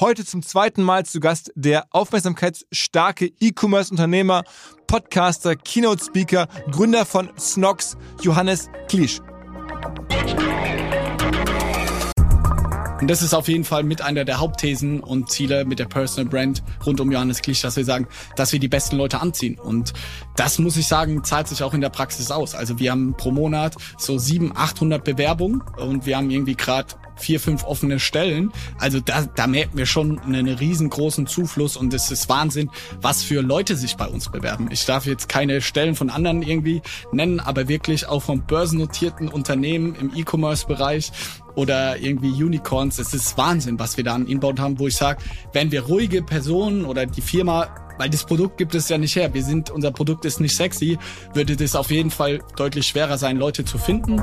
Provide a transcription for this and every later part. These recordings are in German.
Heute zum zweiten Mal zu Gast der aufmerksamkeitsstarke E-Commerce-Unternehmer, Podcaster, Keynote-Speaker, Gründer von Snox, Johannes Klisch. Und das ist auf jeden Fall mit einer der Hauptthesen und Ziele mit der Personal Brand rund um Johannes Klisch, dass wir sagen, dass wir die besten Leute anziehen. Und das muss ich sagen, zahlt sich auch in der Praxis aus. Also wir haben pro Monat so 700, 800 Bewerbungen und wir haben irgendwie gerade vier, fünf offene Stellen. Also da, da merken wir schon einen riesengroßen Zufluss und es ist Wahnsinn, was für Leute sich bei uns bewerben. Ich darf jetzt keine Stellen von anderen irgendwie nennen, aber wirklich auch von börsennotierten Unternehmen im E-Commerce-Bereich oder irgendwie Unicorns. Es ist Wahnsinn, was wir da an Inbound haben, wo ich sage, wenn wir ruhige Personen oder die Firma weil das Produkt gibt es ja nicht her. Wir sind, unser Produkt ist nicht sexy, würde das auf jeden Fall deutlich schwerer sein, Leute zu finden.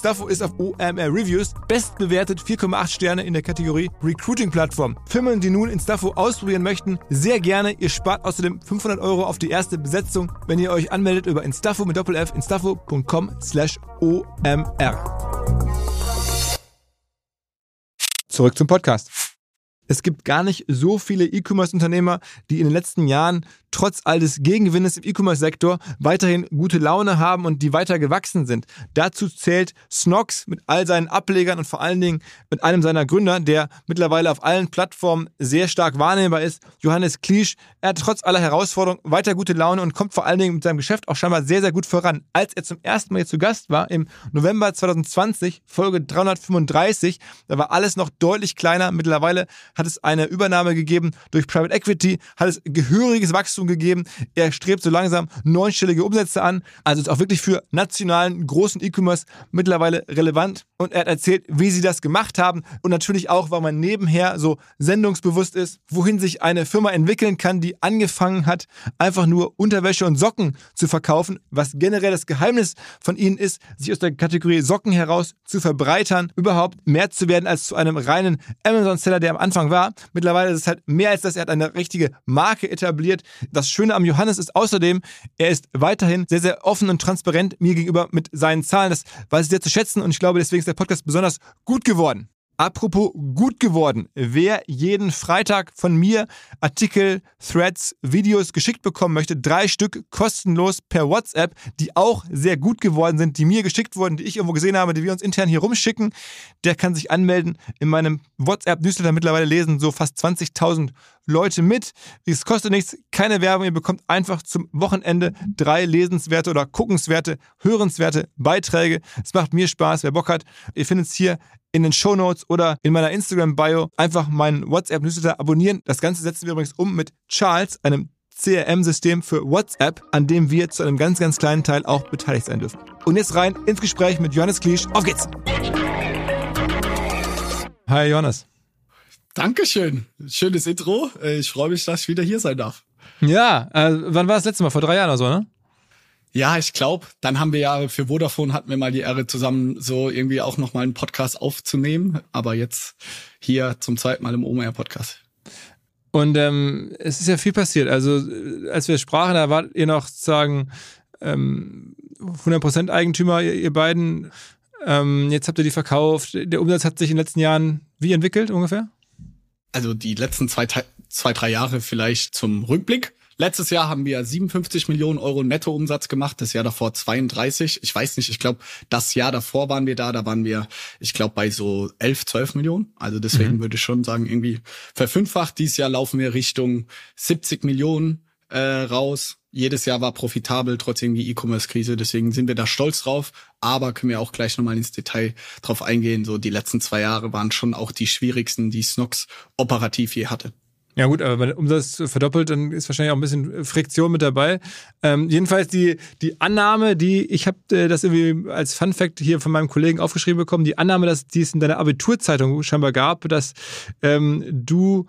Instaffo ist auf OMR Reviews bestbewertet 4,8 Sterne in der Kategorie Recruiting-Plattform. Firmen, die nun Instaffo ausprobieren möchten, sehr gerne. Ihr spart außerdem 500 Euro auf die erste Besetzung, wenn ihr euch anmeldet über Instaffo mit Doppel-F, instaffo.com slash OMR. Zurück zum Podcast. Es gibt gar nicht so viele E-Commerce-Unternehmer, die in den letzten Jahren trotz all des Gegenwindes im E-Commerce-Sektor weiterhin gute Laune haben und die weiter gewachsen sind. Dazu zählt Snox mit all seinen Ablegern und vor allen Dingen mit einem seiner Gründer, der mittlerweile auf allen Plattformen sehr stark wahrnehmbar ist, Johannes Kliesch. Er hat trotz aller Herausforderungen weiter gute Laune und kommt vor allen Dingen mit seinem Geschäft auch scheinbar sehr, sehr gut voran. Als er zum ersten Mal hier zu Gast war, im November 2020, Folge 335, da war alles noch deutlich kleiner. Mittlerweile hat es eine Übernahme gegeben durch Private Equity, hat es gehöriges Wachstum gegeben. Er strebt so langsam neunstellige Umsätze an. Also ist auch wirklich für nationalen großen E-Commerce mittlerweile relevant. Und er hat erzählt, wie sie das gemacht haben und natürlich auch, weil man nebenher so sendungsbewusst ist, wohin sich eine Firma entwickeln kann, die angefangen hat, einfach nur Unterwäsche und Socken zu verkaufen, was generell das Geheimnis von ihnen ist, sich aus der Kategorie Socken heraus zu verbreitern, überhaupt mehr zu werden als zu einem reinen Amazon-Seller, der am Anfang war. Mittlerweile ist es halt mehr als das, er hat eine richtige Marke etabliert. Das Schöne am Johannes ist außerdem, er ist weiterhin sehr, sehr offen und transparent mir gegenüber mit seinen Zahlen. Das weiß ich sehr zu schätzen und ich glaube, deswegen ist der Podcast besonders gut geworden. Apropos gut geworden. Wer jeden Freitag von mir Artikel, Threads, Videos geschickt bekommen möchte, drei Stück kostenlos per WhatsApp, die auch sehr gut geworden sind, die mir geschickt wurden, die ich irgendwo gesehen habe, die wir uns intern hier rumschicken, der kann sich anmelden. In meinem WhatsApp-Newsletter mittlerweile lesen so fast 20.000 Leute mit. Es kostet nichts, keine Werbung. Ihr bekommt einfach zum Wochenende drei lesenswerte oder guckenswerte, hörenswerte Beiträge. Es macht mir Spaß, wer Bock hat. Ihr findet es hier in den Show Notes oder in meiner Instagram-Bio. Einfach meinen WhatsApp-Newsletter abonnieren. Das Ganze setzen wir übrigens um mit Charles, einem CRM-System für WhatsApp, an dem wir zu einem ganz, ganz kleinen Teil auch beteiligt sein dürfen. Und jetzt rein ins Gespräch mit Johannes Kliesch. Auf geht's! Hi Johannes. Dankeschön. Schönes Intro. Äh, ich freue mich, dass ich wieder hier sein darf. Ja, äh, wann war das letzte Mal? Vor drei Jahren oder so, ne? Ja, ich glaube, dann haben wir ja für Vodafone hatten wir mal die Ehre zusammen so irgendwie auch nochmal einen Podcast aufzunehmen, aber jetzt hier zum zweiten Mal im OMR Podcast. Und ähm, es ist ja viel passiert. Also äh, als wir sprachen, da wart ihr noch sozusagen ähm, 100% Eigentümer, ihr, ihr beiden. Ähm, jetzt habt ihr die verkauft. Der Umsatz hat sich in den letzten Jahren wie entwickelt ungefähr? Also die letzten zwei, zwei drei Jahre vielleicht zum Rückblick. Letztes Jahr haben wir 57 Millionen Euro Nettoumsatz gemacht, das Jahr davor 32. Ich weiß nicht, ich glaube, das Jahr davor waren wir da, da waren wir, ich glaube, bei so 11, 12 Millionen. Also deswegen mhm. würde ich schon sagen, irgendwie verfünffacht. Dieses Jahr laufen wir Richtung 70 Millionen äh, raus. Jedes Jahr war profitabel, trotz irgendwie E-Commerce-Krise. Deswegen sind wir da stolz drauf. Aber können wir auch gleich nochmal ins Detail drauf eingehen. So die letzten zwei Jahre waren schon auch die schwierigsten, die Snox operativ je hatte. Ja gut, aber wenn der Umsatz verdoppelt, dann ist wahrscheinlich auch ein bisschen Friktion mit dabei. Ähm, jedenfalls die, die Annahme, die, ich habe äh, das irgendwie als Fun Fact hier von meinem Kollegen aufgeschrieben bekommen, die Annahme, dass die es in deiner Abiturzeitung scheinbar gab, dass ähm, du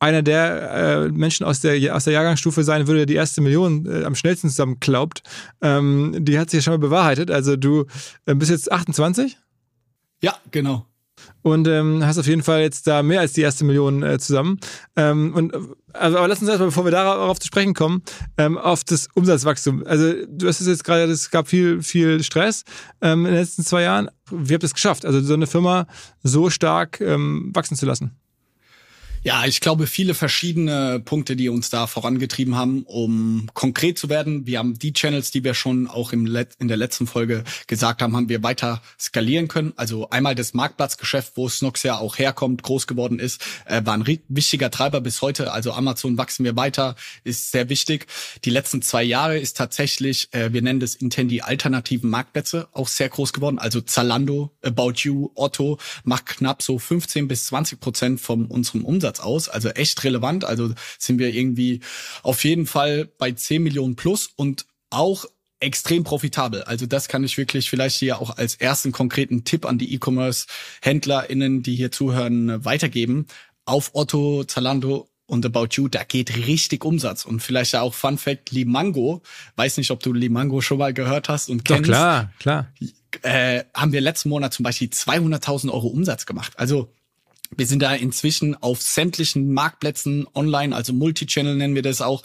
einer der äh, Menschen aus der, aus der Jahrgangsstufe sein würde, der die erste Million äh, am schnellsten zusammenklaubt, ähm, die hat sich schon mal bewahrheitet. Also du äh, bist jetzt 28? Ja, genau und ähm, hast auf jeden Fall jetzt da mehr als die erste Million äh, zusammen. Ähm, und also, aber lass uns erstmal, bevor wir darauf zu sprechen kommen, ähm, auf das Umsatzwachstum. Also du hast es jetzt gerade, es gab viel, viel Stress ähm, in den letzten zwei Jahren. Wie habt ihr es geschafft, also so eine Firma so stark ähm, wachsen zu lassen? Ja, ich glaube, viele verschiedene Punkte, die uns da vorangetrieben haben, um konkret zu werden. Wir haben die Channels, die wir schon auch im Let in der letzten Folge gesagt haben, haben wir weiter skalieren können. Also einmal das Marktplatzgeschäft, wo Snox ja auch herkommt, groß geworden ist, äh, war ein wichtiger Treiber bis heute. Also Amazon wachsen wir weiter, ist sehr wichtig. Die letzten zwei Jahre ist tatsächlich, äh, wir nennen das intern die alternativen Marktplätze, auch sehr groß geworden. Also Zalando, About You, Otto macht knapp so 15 bis 20 Prozent von unserem Umsatz Umsatz aus, also echt relevant. Also sind wir irgendwie auf jeden Fall bei 10 Millionen plus und auch extrem profitabel. Also das kann ich wirklich vielleicht hier auch als ersten konkreten Tipp an die E-Commerce-HändlerInnen, die hier zuhören, weitergeben. Auf Otto, Zalando und About You, da geht richtig Umsatz. Und vielleicht ja auch Fun Fact, Limango, weiß nicht, ob du Limango schon mal gehört hast und kennst. Doch, klar, klar. Äh, haben wir letzten Monat zum Beispiel 200.000 Euro Umsatz gemacht. Also wir sind da inzwischen auf sämtlichen Marktplätzen online, also Multichannel nennen wir das auch.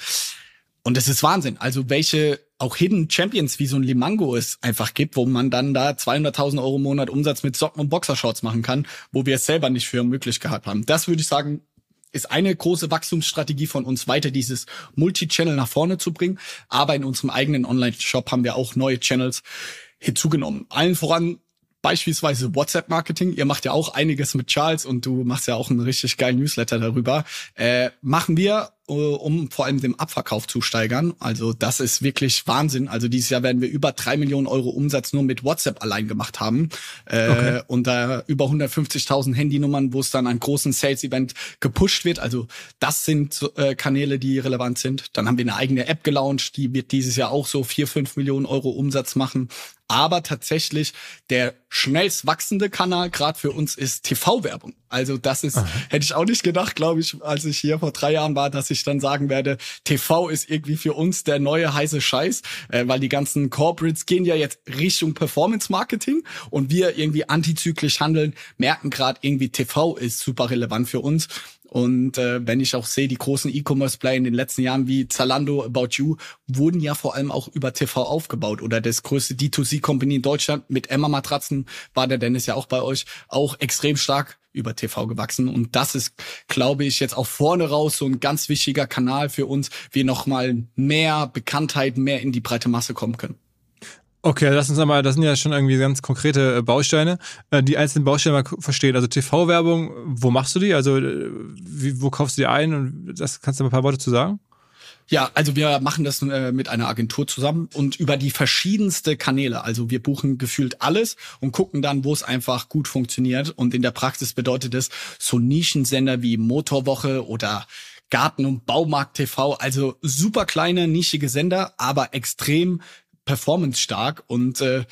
Und das ist Wahnsinn. Also welche auch Hidden Champions wie so ein Limango es einfach gibt, wo man dann da 200.000 Euro im Monat Umsatz mit Socken und Boxershorts machen kann, wo wir es selber nicht für möglich gehabt haben. Das würde ich sagen, ist eine große Wachstumsstrategie von uns weiter, dieses Multichannel nach vorne zu bringen. Aber in unserem eigenen Online-Shop haben wir auch neue Channels hinzugenommen. Allen voran beispielsweise WhatsApp-Marketing, ihr macht ja auch einiges mit Charles und du machst ja auch einen richtig geilen Newsletter darüber, äh, machen wir äh, um vor allem den Abverkauf zu steigern. Also das ist wirklich Wahnsinn. Also dieses Jahr werden wir über drei Millionen Euro Umsatz nur mit WhatsApp allein gemacht haben. Äh, okay. Und da über 150.000 Handynummern, wo es dann an großen Sales-Event gepusht wird. Also das sind äh, Kanäle, die relevant sind. Dann haben wir eine eigene App gelauncht, die wird dieses Jahr auch so vier, fünf Millionen Euro Umsatz machen. Aber tatsächlich der schnellst wachsende Kanal gerade für uns ist TV-Werbung. Also das ist, Aha. hätte ich auch nicht gedacht, glaube ich, als ich hier vor drei Jahren war, dass ich dann sagen werde, TV ist irgendwie für uns der neue heiße Scheiß, äh, weil die ganzen Corporates gehen ja jetzt Richtung Performance Marketing und wir irgendwie antizyklisch handeln, merken gerade irgendwie TV ist super relevant für uns. Und äh, wenn ich auch sehe, die großen E-Commerce-Player in den letzten Jahren wie Zalando, About You, wurden ja vor allem auch über TV aufgebaut. Oder das größte D2C-Company in Deutschland mit Emma-Matratzen war der Dennis ja auch bei euch, auch extrem stark über TV gewachsen. Und das ist, glaube ich, jetzt auch vorne raus so ein ganz wichtiger Kanal für uns, wie nochmal mehr Bekanntheit, mehr in die breite Masse kommen können. Okay, lass uns einmal, das sind ja schon irgendwie ganz konkrete äh, Bausteine, äh, die einzelnen Bausteine mal verstehen. Also TV-Werbung, wo machst du die? Also äh, wie, wo kaufst du die ein? Und das kannst du mal ein paar Worte zu sagen? Ja, also wir machen das äh, mit einer Agentur zusammen und über die verschiedenste Kanäle. Also wir buchen gefühlt alles und gucken dann, wo es einfach gut funktioniert. Und in der Praxis bedeutet es so Nischensender wie Motorwoche oder Garten- und Baumarkt TV, also super kleine, nischige Sender, aber extrem performance-stark und äh,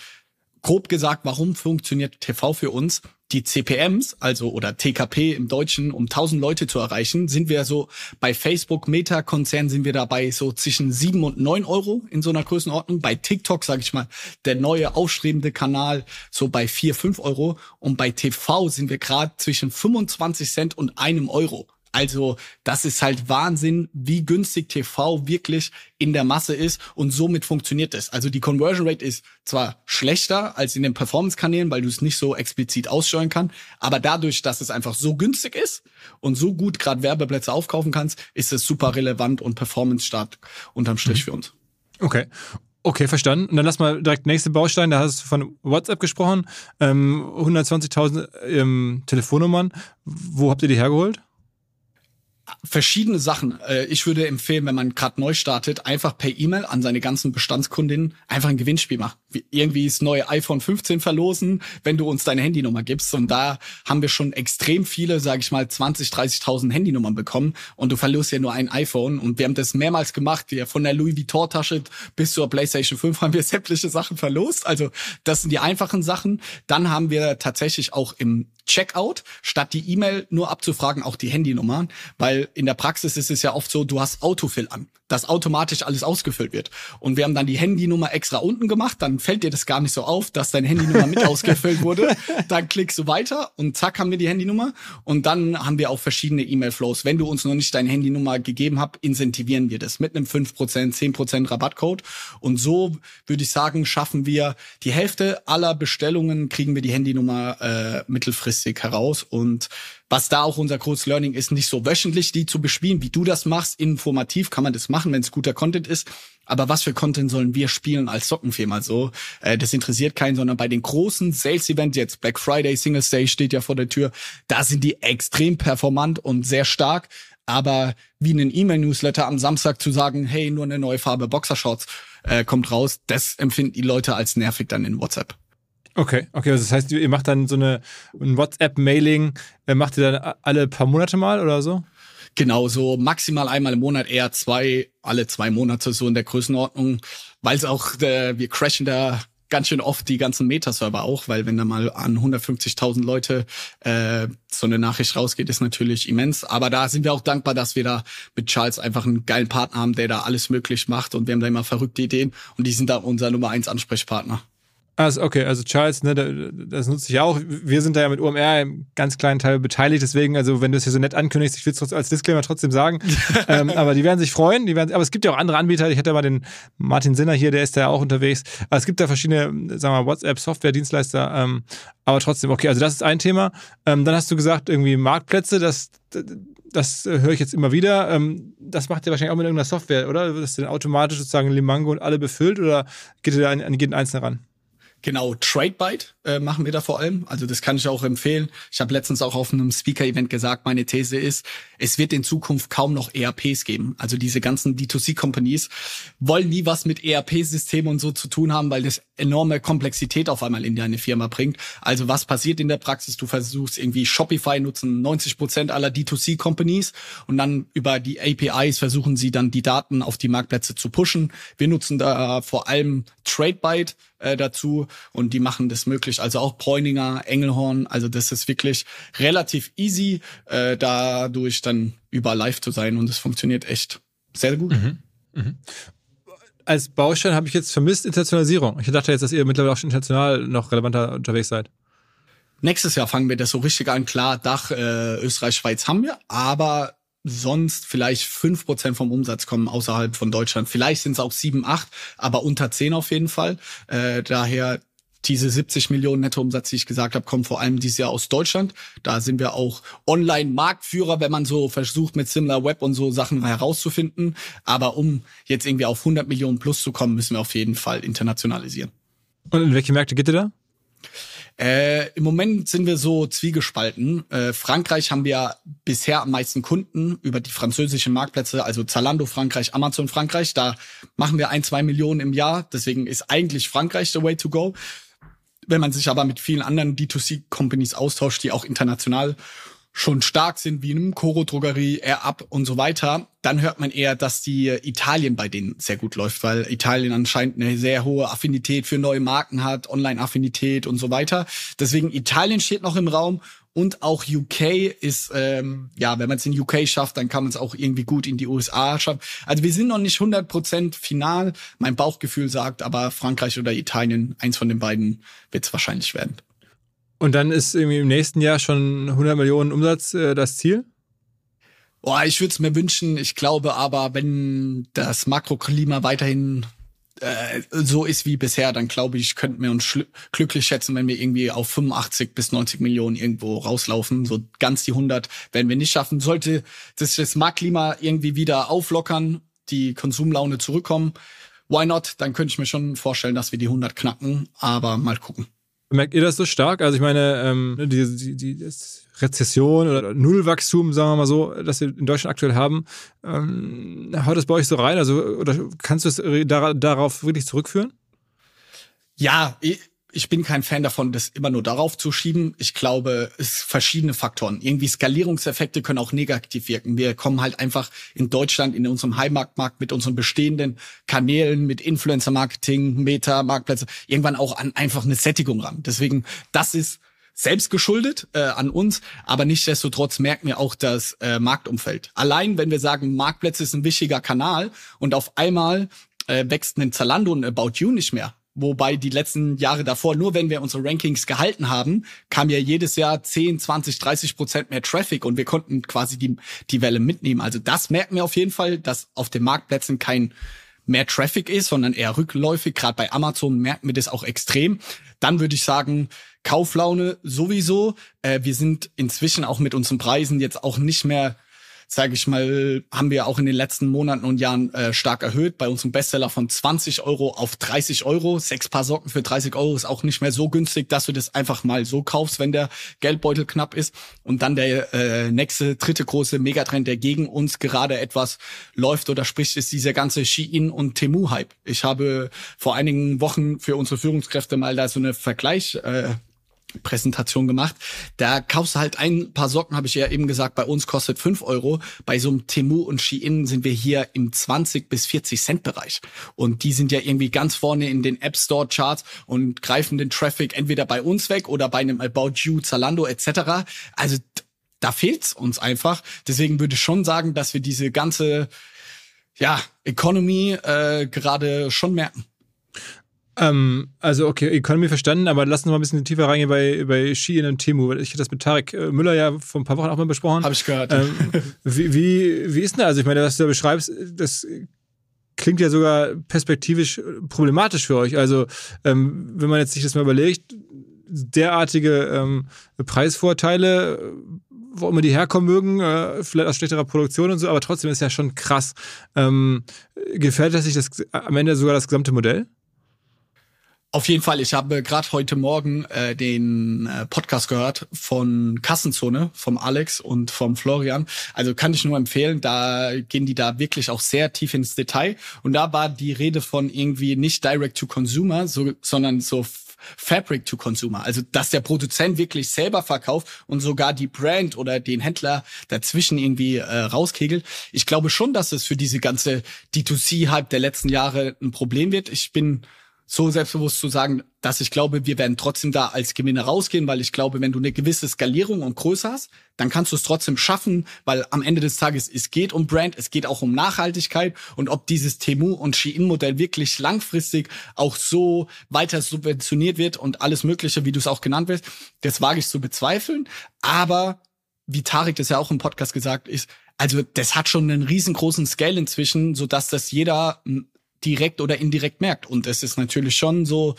grob gesagt, warum funktioniert TV für uns? Die CPMs, also oder TKP im Deutschen, um 1000 Leute zu erreichen, sind wir so bei Facebook Meta Konzern sind wir dabei so zwischen 7 und 9 Euro in so einer Größenordnung. Bei TikTok, sage ich mal, der neue aufstrebende Kanal so bei 4, 5 Euro und bei TV sind wir gerade zwischen 25 Cent und einem Euro. Also das ist halt Wahnsinn, wie günstig TV wirklich in der Masse ist und somit funktioniert es. Also die Conversion Rate ist zwar schlechter als in den Performance-Kanälen, weil du es nicht so explizit aussteuern kannst, aber dadurch, dass es einfach so günstig ist und so gut gerade Werbeplätze aufkaufen kannst, ist es super relevant und performance-stark unterm Strich mhm. für uns. Okay. Okay, verstanden. Und dann lass mal direkt nächste Baustein. Da hast du von WhatsApp gesprochen. Ähm, 120.000 ähm, Telefonnummern. Wo habt ihr die hergeholt? Verschiedene Sachen. Äh, ich würde empfehlen, wenn man gerade neu startet, einfach per E-Mail an seine ganzen Bestandskundinnen einfach ein Gewinnspiel machen. Irgendwie das neue iPhone 15 verlosen, wenn du uns deine Handynummer gibst. Und da haben wir schon extrem viele, sage ich mal, 20, 30.000 Handynummern bekommen. Und du verlierst ja nur ein iPhone. Und wir haben das mehrmals gemacht. Wir von der Louis Vuitton Tasche bis zur PlayStation 5 haben wir sämtliche Sachen verlost. Also das sind die einfachen Sachen. Dann haben wir tatsächlich auch im Checkout, statt die E-Mail nur abzufragen, auch die Handynummern, weil in der Praxis ist es ja oft so, du hast Autofill an, dass automatisch alles ausgefüllt wird. Und wir haben dann die Handynummer extra unten gemacht, dann fällt dir das gar nicht so auf, dass deine Handynummer mit ausgefüllt wurde. Dann klickst du weiter und zack haben wir die Handynummer. Und dann haben wir auch verschiedene E-Mail-Flows. Wenn du uns noch nicht deine Handynummer gegeben hast, incentivieren wir das mit einem 5%, 10% Rabattcode. Und so würde ich sagen, schaffen wir die Hälfte aller Bestellungen, kriegen wir die Handynummer äh, mittelfristig heraus. Und was da auch unser großes Learning ist, nicht so wöchentlich die zu bespielen, wie du das machst. Informativ kann man das machen, wenn es guter Content ist. Aber was für Content sollen wir spielen als Sockenfirma so? Äh, das interessiert keinen, sondern bei den großen Sales-Events, jetzt Black Friday, Singles Day steht ja vor der Tür, da sind die extrem performant und sehr stark. Aber wie einen E-Mail-Newsletter am Samstag zu sagen, hey, nur eine neue Farbe Boxershorts äh, kommt raus, das empfinden die Leute als nervig dann in WhatsApp. Okay, okay, also das heißt, ihr macht dann so eine ein WhatsApp-Mailing, äh, macht ihr dann alle paar Monate mal oder so? Genau, so maximal einmal im Monat, eher zwei, alle zwei Monate so in der Größenordnung, weil es auch, äh, wir crashen da ganz schön oft die ganzen Meta-Server auch, weil wenn da mal an 150.000 Leute äh, so eine Nachricht rausgeht, ist natürlich immens. Aber da sind wir auch dankbar, dass wir da mit Charles einfach einen geilen Partner haben, der da alles möglich macht und wir haben da immer verrückte Ideen und die sind da unser Nummer eins Ansprechpartner. Also okay, also Charles, ne, das nutze ich auch. Wir sind da ja mit OMR im ganz kleinen Teil beteiligt, deswegen, also wenn du es hier so nett ankündigst, ich will es als Disclaimer trotzdem sagen. ähm, aber die werden sich freuen, die werden, aber es gibt ja auch andere Anbieter. Ich hatte ja mal den Martin Sinner hier, der ist da ja auch unterwegs. Aber es gibt da verschiedene, sagen wir mal, WhatsApp-Software-Dienstleister. Ähm, aber trotzdem, okay, also das ist ein Thema. Ähm, dann hast du gesagt, irgendwie Marktplätze, das, das höre ich jetzt immer wieder. Ähm, das macht ihr wahrscheinlich auch mit irgendeiner Software, oder? Das dann automatisch sozusagen Limango und alle befüllt oder geht ihr da an, an jeden Einzelnen ran? Genau, TradeByte äh, machen wir da vor allem. Also das kann ich auch empfehlen. Ich habe letztens auch auf einem Speaker-Event gesagt, meine These ist, es wird in Zukunft kaum noch ERPs geben. Also diese ganzen D2C-Companies wollen nie was mit ERP-Systemen und so zu tun haben, weil das enorme Komplexität auf einmal in deine Firma bringt. Also was passiert in der Praxis? Du versuchst irgendwie Shopify nutzen 90 Prozent aller D2C-Companies und dann über die APIs versuchen sie dann die Daten auf die Marktplätze zu pushen. Wir nutzen da vor allem TradeByte äh, dazu und die machen das möglich. Also auch Bräuninger, Engelhorn, also das ist wirklich relativ easy, äh, dadurch dann überall live zu sein und es funktioniert echt sehr gut. Mhm. Mhm. Als Baustein habe ich jetzt vermisst Internationalisierung. Ich dachte jetzt, dass ihr mittlerweile auch schon international noch relevanter unterwegs seid. Nächstes Jahr fangen wir das so richtig an. Klar, Dach, äh, Österreich, Schweiz haben wir, aber sonst vielleicht fünf Prozent vom Umsatz kommen außerhalb von Deutschland. Vielleicht sind es auch sieben, acht, aber unter zehn auf jeden Fall. Äh, daher diese 70 Millionen Nettoumsatz, die ich gesagt habe, kommen vor allem dieses Jahr aus Deutschland. Da sind wir auch Online-Marktführer, wenn man so versucht, mit Similar Web und so Sachen herauszufinden. Aber um jetzt irgendwie auf 100 Millionen plus zu kommen, müssen wir auf jeden Fall internationalisieren. Und in welche Märkte geht ihr da? Äh, Im Moment sind wir so zwiegespalten. Äh, Frankreich haben wir bisher am meisten Kunden über die französischen Marktplätze, also Zalando Frankreich, Amazon Frankreich. Da machen wir ein, zwei Millionen im Jahr. Deswegen ist eigentlich Frankreich the way to go. Wenn man sich aber mit vielen anderen D2C-Companies austauscht, die auch international schon stark sind, wie einem Coro Drogerie, Air Up und so weiter, dann hört man eher, dass die Italien bei denen sehr gut läuft, weil Italien anscheinend eine sehr hohe Affinität für neue Marken hat, Online-Affinität und so weiter. Deswegen Italien steht noch im Raum und auch UK ist, ähm, ja, wenn man es in UK schafft, dann kann man es auch irgendwie gut in die USA schaffen. Also wir sind noch nicht 100% final. Mein Bauchgefühl sagt aber Frankreich oder Italien, eins von den beiden wird es wahrscheinlich werden. Und dann ist irgendwie im nächsten Jahr schon 100 Millionen Umsatz äh, das Ziel? Boah, ich würde es mir wünschen. Ich glaube aber, wenn das Makroklima weiterhin äh, so ist wie bisher, dann glaube ich, könnten wir uns glücklich schätzen, wenn wir irgendwie auf 85 bis 90 Millionen irgendwo rauslaufen. So ganz die 100 werden wir nicht schaffen. Sollte das, das Marktklima irgendwie wieder auflockern, die Konsumlaune zurückkommen, why not? Dann könnte ich mir schon vorstellen, dass wir die 100 knacken, aber mal gucken. Merkt ihr das so stark? Also ich meine, ähm, die, die, die das Rezession oder Nullwachstum, sagen wir mal so, das wir in Deutschland aktuell haben, ähm, haut das bei euch so rein? Also oder kannst du es darauf wirklich zurückführen? Ja, ich, ich bin kein Fan davon, das immer nur darauf zu schieben. Ich glaube, es verschiedene Faktoren. Irgendwie Skalierungseffekte können auch negativ wirken. Wir kommen halt einfach in Deutschland, in unserem Heimatmarkt mit unseren bestehenden Kanälen, mit Influencer-Marketing, Meta, Marktplätze, irgendwann auch an einfach eine Sättigung ran. Deswegen, das ist selbst geschuldet äh, an uns, aber nichtsdestotrotz merken wir auch das äh, Marktumfeld. Allein, wenn wir sagen, Marktplätze ist ein wichtiger Kanal und auf einmal äh, wächst ein Zalando und About You nicht mehr, Wobei die letzten Jahre davor, nur wenn wir unsere Rankings gehalten haben, kam ja jedes Jahr 10, 20, 30 Prozent mehr Traffic und wir konnten quasi die, die Welle mitnehmen. Also das merken wir auf jeden Fall, dass auf den Marktplätzen kein mehr Traffic ist, sondern eher rückläufig. Gerade bei Amazon merken wir das auch extrem. Dann würde ich sagen, Kauflaune sowieso. Äh, wir sind inzwischen auch mit unseren Preisen jetzt auch nicht mehr sage ich mal, haben wir auch in den letzten Monaten und Jahren äh, stark erhöht. Bei unserem Bestseller von 20 Euro auf 30 Euro. Sechs Paar Socken für 30 Euro ist auch nicht mehr so günstig, dass du das einfach mal so kaufst, wenn der Geldbeutel knapp ist. Und dann der äh, nächste, dritte große Megatrend, der gegen uns gerade etwas läuft oder spricht, ist dieser ganze Shein und Temu-Hype. Ich habe vor einigen Wochen für unsere Führungskräfte mal da so eine Vergleich äh, Präsentation gemacht. Da kaufst du halt ein paar Socken, habe ich ja eben gesagt, bei uns kostet fünf Euro. Bei so einem Temu und Shein sind wir hier im 20 bis 40 Cent Bereich. Und die sind ja irgendwie ganz vorne in den App Store Charts und greifen den Traffic entweder bei uns weg oder bei einem About You, Zalando etc. Also da fehlt's uns einfach. Deswegen würde ich schon sagen, dass wir diese ganze ja, Economy äh, gerade schon merken. Ähm, also okay, Economy verstanden, aber lass uns mal ein bisschen tiefer reingehen bei, bei Shein und Temu. Ich hatte das mit Tarek äh, Müller ja vor ein paar Wochen auch mal besprochen. Habe ich gehört. Ähm, wie, wie, wie ist denn das? Also ich meine, was du da beschreibst, das klingt ja sogar perspektivisch problematisch für euch. Also ähm, wenn man jetzt sich das mal überlegt, derartige ähm, Preisvorteile, wo immer die herkommen mögen, äh, vielleicht aus schlechterer Produktion und so, aber trotzdem ist ja schon krass. Ähm, gefällt das sich das am Ende sogar das gesamte Modell? Auf jeden Fall, ich habe gerade heute Morgen äh, den äh, Podcast gehört von Kassenzone, vom Alex und vom Florian. Also kann ich nur empfehlen, da gehen die da wirklich auch sehr tief ins Detail. Und da war die Rede von irgendwie nicht Direct to Consumer, so, sondern so Fabric to Consumer. Also dass der Produzent wirklich selber verkauft und sogar die Brand oder den Händler dazwischen irgendwie äh, rauskegelt. Ich glaube schon, dass es für diese ganze D2C-Hype der letzten Jahre ein Problem wird. Ich bin so selbstbewusst zu sagen, dass ich glaube, wir werden trotzdem da als Gewinner rausgehen, weil ich glaube, wenn du eine gewisse Skalierung und Größe hast, dann kannst du es trotzdem schaffen, weil am Ende des Tages es geht um Brand, es geht auch um Nachhaltigkeit und ob dieses Temu und Shein-Modell wirklich langfristig auch so weiter subventioniert wird und alles Mögliche, wie du es auch genannt wirst, das wage ich zu bezweifeln. Aber wie Tarek das ja auch im Podcast gesagt ist, also das hat schon einen riesengroßen Scale inzwischen, so dass das jeder direkt oder indirekt merkt. Und es ist natürlich schon so,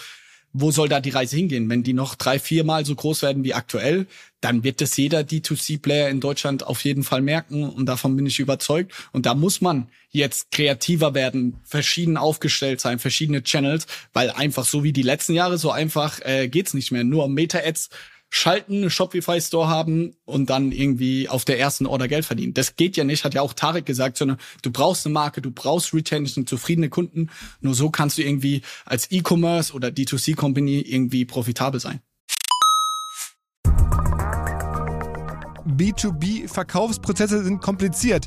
wo soll da die Reise hingehen? Wenn die noch drei, viermal so groß werden wie aktuell, dann wird das jeder D2C-Player in Deutschland auf jeden Fall merken und davon bin ich überzeugt. Und da muss man jetzt kreativer werden, verschieden aufgestellt sein, verschiedene Channels, weil einfach so wie die letzten Jahre, so einfach äh, geht's nicht mehr. Nur Meta-Ads schalten, Shopify Store haben und dann irgendwie auf der ersten Order Geld verdienen. Das geht ja nicht, hat ja auch Tarek gesagt, sondern du brauchst eine Marke, du brauchst Retention, zufriedene Kunden. Nur so kannst du irgendwie als E-Commerce oder D2C Company irgendwie profitabel sein. B2B-Verkaufsprozesse sind kompliziert.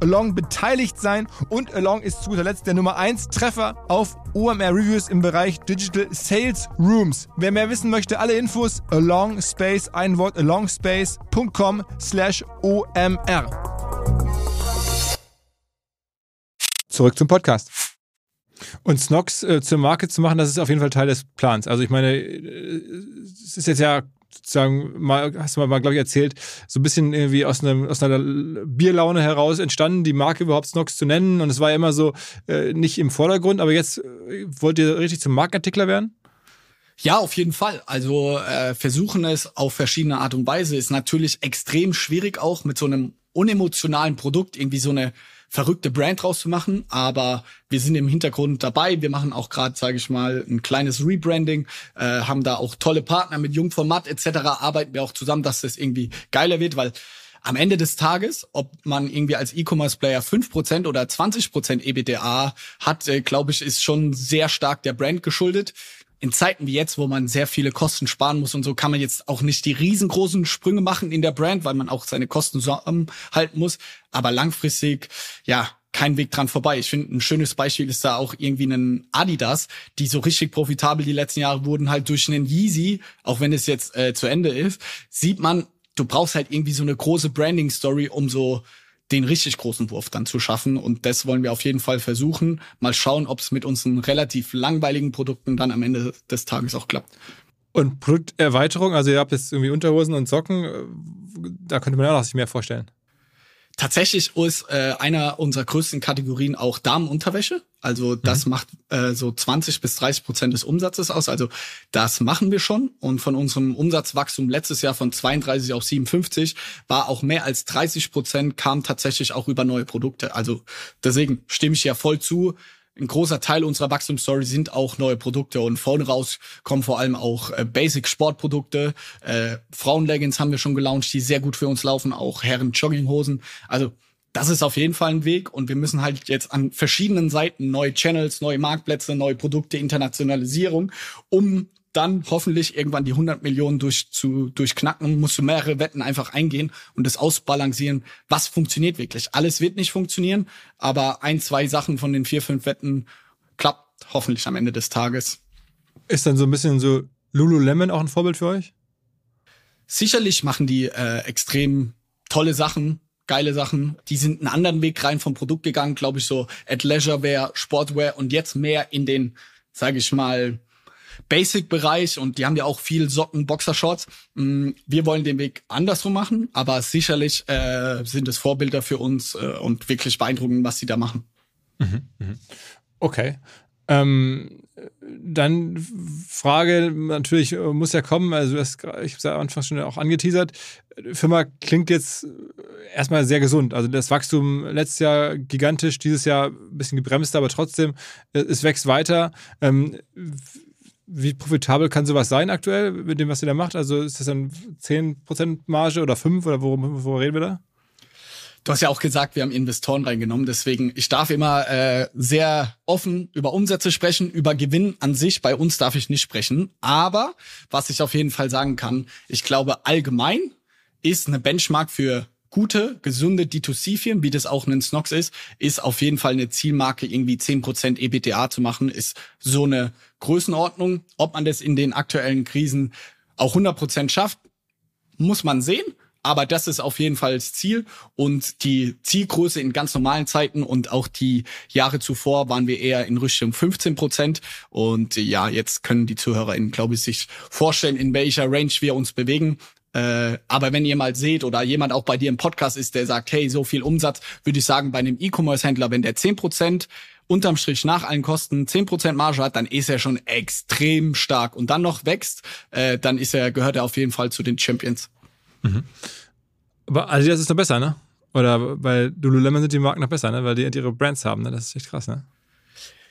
Along beteiligt sein und Along ist zu guter Letzt der Nummer 1 Treffer auf OMR Reviews im Bereich Digital Sales Rooms. Wer mehr wissen möchte, alle Infos Along Space, ein Wort alongspace.com slash OMR. Zurück zum Podcast. Und Snox äh, zur Marke zu machen, das ist auf jeden Fall Teil des Plans. Also ich meine, äh, es ist jetzt ja sozusagen mal, hast du mal, glaube ich, erzählt, so ein bisschen irgendwie aus, einem, aus einer Bierlaune heraus entstanden, die Marke überhaupt Snox zu nennen. Und es war ja immer so äh, nicht im Vordergrund, aber jetzt äh, wollt ihr richtig zum Markenartikler werden? Ja, auf jeden Fall. Also äh, versuchen es auf verschiedene Art und Weise ist natürlich extrem schwierig auch mit so einem unemotionalen Produkt irgendwie so eine verrückte Brand rauszumachen, aber wir sind im Hintergrund dabei. Wir machen auch gerade, sage ich mal, ein kleines Rebranding, äh, haben da auch tolle Partner mit Jungformat etc. Arbeiten wir auch zusammen, dass das irgendwie geiler wird, weil am Ende des Tages, ob man irgendwie als E-Commerce-Player 5% oder 20% EBITDA hat, äh, glaube ich, ist schon sehr stark der Brand geschuldet in Zeiten wie jetzt, wo man sehr viele Kosten sparen muss und so, kann man jetzt auch nicht die riesengroßen Sprünge machen in der Brand, weil man auch seine Kosten zusammenhalten muss. Aber langfristig, ja, kein Weg dran vorbei. Ich finde, ein schönes Beispiel ist da auch irgendwie ein Adidas, die so richtig profitabel die letzten Jahre wurden, halt durch einen Yeezy, auch wenn es jetzt äh, zu Ende ist, sieht man, du brauchst halt irgendwie so eine große Branding-Story, um so den richtig großen Wurf dann zu schaffen. Und das wollen wir auf jeden Fall versuchen. Mal schauen, ob es mit unseren relativ langweiligen Produkten dann am Ende des Tages auch klappt. Und Produkterweiterung, also ihr habt jetzt irgendwie Unterhosen und Socken, äh, da könnte man ja noch sich mehr vorstellen. Tatsächlich ist äh, einer unserer größten Kategorien auch Damenunterwäsche. Also das mhm. macht äh, so 20 bis 30 Prozent des Umsatzes aus. Also das machen wir schon. Und von unserem Umsatzwachstum letztes Jahr von 32 auf 57 war auch mehr als 30 Prozent kam tatsächlich auch über neue Produkte. Also deswegen stimme ich ja voll zu ein großer Teil unserer Wachstumsstory sind auch neue Produkte und vorne raus kommen vor allem auch äh, Basic Sportprodukte. Äh, Frauenleggings haben wir schon gelauncht, die sehr gut für uns laufen, auch Herren Jogginghosen. Also das ist auf jeden Fall ein Weg und wir müssen halt jetzt an verschiedenen Seiten neue Channels, neue Marktplätze, neue Produkte, Internationalisierung, um dann hoffentlich irgendwann die 100 Millionen durch, zu, durchknacken, musst du mehrere Wetten einfach eingehen und das ausbalancieren, was funktioniert wirklich. Alles wird nicht funktionieren, aber ein, zwei Sachen von den vier, fünf Wetten klappt hoffentlich am Ende des Tages. Ist dann so ein bisschen so Lululemon auch ein Vorbild für euch? Sicherlich machen die äh, extrem tolle Sachen, geile Sachen. Die sind einen anderen Weg rein vom Produkt gegangen, glaube ich, so at Leisurewear, Sportwear und jetzt mehr in den, sage ich mal, Basic-Bereich und die haben ja auch viel Socken, Boxershorts. Mm, wir wollen den Weg andersrum machen, aber sicherlich äh, sind es Vorbilder für uns äh, und wirklich beeindruckend, was sie da machen. Mhm, mhm. Okay. Ähm, dann Frage natürlich äh, muss ja kommen, also das, ich habe es ja Anfang schon auch angeteasert. Die Firma klingt jetzt erstmal sehr gesund. Also das Wachstum letztes Jahr gigantisch, dieses Jahr ein bisschen gebremst, aber trotzdem, äh, es wächst weiter. Ähm, wie profitabel kann sowas sein aktuell mit dem, was ihr da macht? Also ist das dann 10% Marge oder 5 oder worüber, worüber reden wir da? Du hast ja auch gesagt, wir haben Investoren reingenommen, deswegen ich darf immer äh, sehr offen über Umsätze sprechen, über Gewinn an sich. Bei uns darf ich nicht sprechen, aber was ich auf jeden Fall sagen kann, ich glaube allgemein ist eine Benchmark für gute, gesunde D2C-Firmen, wie das auch ein Snox ist, ist auf jeden Fall eine Zielmarke, irgendwie 10% EBITDA zu machen, ist so eine Größenordnung. Ob man das in den aktuellen Krisen auch 100% schafft, muss man sehen. Aber das ist auf jeden Fall das Ziel und die Zielgröße in ganz normalen Zeiten und auch die Jahre zuvor waren wir eher in Richtung 15 Prozent. Und ja, jetzt können die ZuhörerInnen, glaube ich, sich vorstellen, in welcher Range wir uns bewegen. Äh, aber wenn ihr mal seht oder jemand auch bei dir im Podcast ist, der sagt, hey, so viel Umsatz, würde ich sagen, bei einem E-Commerce-Händler, wenn der 10 Prozent unterm Strich nach allen Kosten 10% Marge hat, dann ist er schon extrem stark und dann noch wächst, äh, dann ist er, gehört er auf jeden Fall zu den Champions. Mhm. Aber Adidas ist noch besser, ne? Oder bei Lululemon sind die Marken noch besser, ne? Weil die ihre Brands haben, ne? Das ist echt krass, ne?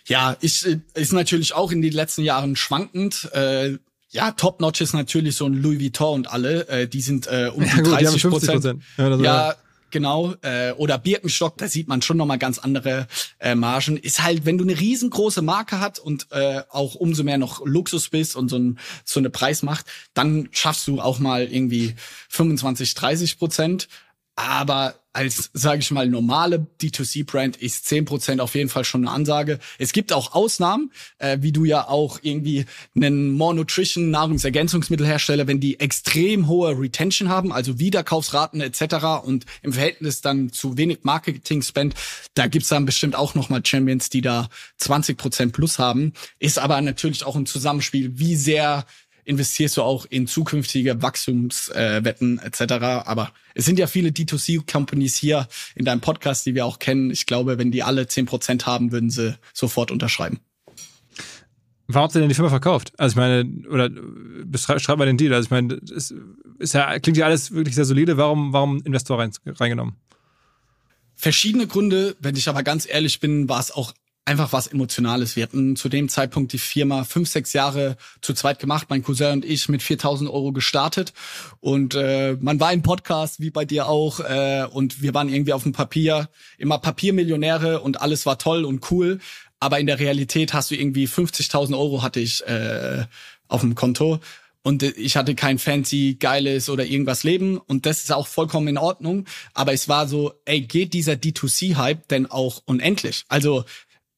Ja, ist, ist natürlich auch in den letzten Jahren schwankend. Äh, ja, Top Notch ist natürlich so ein Louis Vuitton und alle, äh, die sind äh, um ja, die gut, 30 Prozent. Ja, ja genau. Äh, oder Birkenstock, da sieht man schon nochmal ganz andere äh, Margen. Ist halt, wenn du eine riesengroße Marke hat und äh, auch umso mehr noch Luxus bist und so, ein, so eine Preismacht, dann schaffst du auch mal irgendwie 25, 30 Prozent. Aber als, sage ich mal, normale D2C-Brand ist 10% auf jeden Fall schon eine Ansage. Es gibt auch Ausnahmen, äh, wie du ja auch irgendwie einen More Nutrition Nahrungsergänzungsmittelhersteller, wenn die extrem hohe Retention haben, also Wiederkaufsraten etc. und im Verhältnis dann zu wenig Marketing-Spend, da gibt's dann bestimmt auch nochmal Champions, die da 20% plus haben. Ist aber natürlich auch ein Zusammenspiel, wie sehr investierst du auch in zukünftige Wachstumswetten äh, etc. Aber es sind ja viele D2C-Companies hier in deinem Podcast, die wir auch kennen. Ich glaube, wenn die alle zehn Prozent haben, würden sie sofort unterschreiben. Warum habt ihr denn die Firma verkauft? Also ich meine, oder beschreib mal den Deal. Also ich meine, es ist ja, klingt ja alles wirklich sehr solide. Warum, warum Investor rein, reingenommen? Verschiedene Gründe. Wenn ich aber ganz ehrlich bin, war es auch einfach was Emotionales. Wir hatten zu dem Zeitpunkt die Firma fünf, sechs Jahre zu zweit gemacht, mein Cousin und ich mit 4000 Euro gestartet und äh, man war im Podcast, wie bei dir auch äh, und wir waren irgendwie auf dem Papier, immer Papiermillionäre und alles war toll und cool, aber in der Realität hast du irgendwie 50.000 Euro hatte ich äh, auf dem Konto und ich hatte kein fancy, geiles oder irgendwas Leben und das ist auch vollkommen in Ordnung. Aber es war so, ey, geht dieser D2C-Hype denn auch unendlich? Also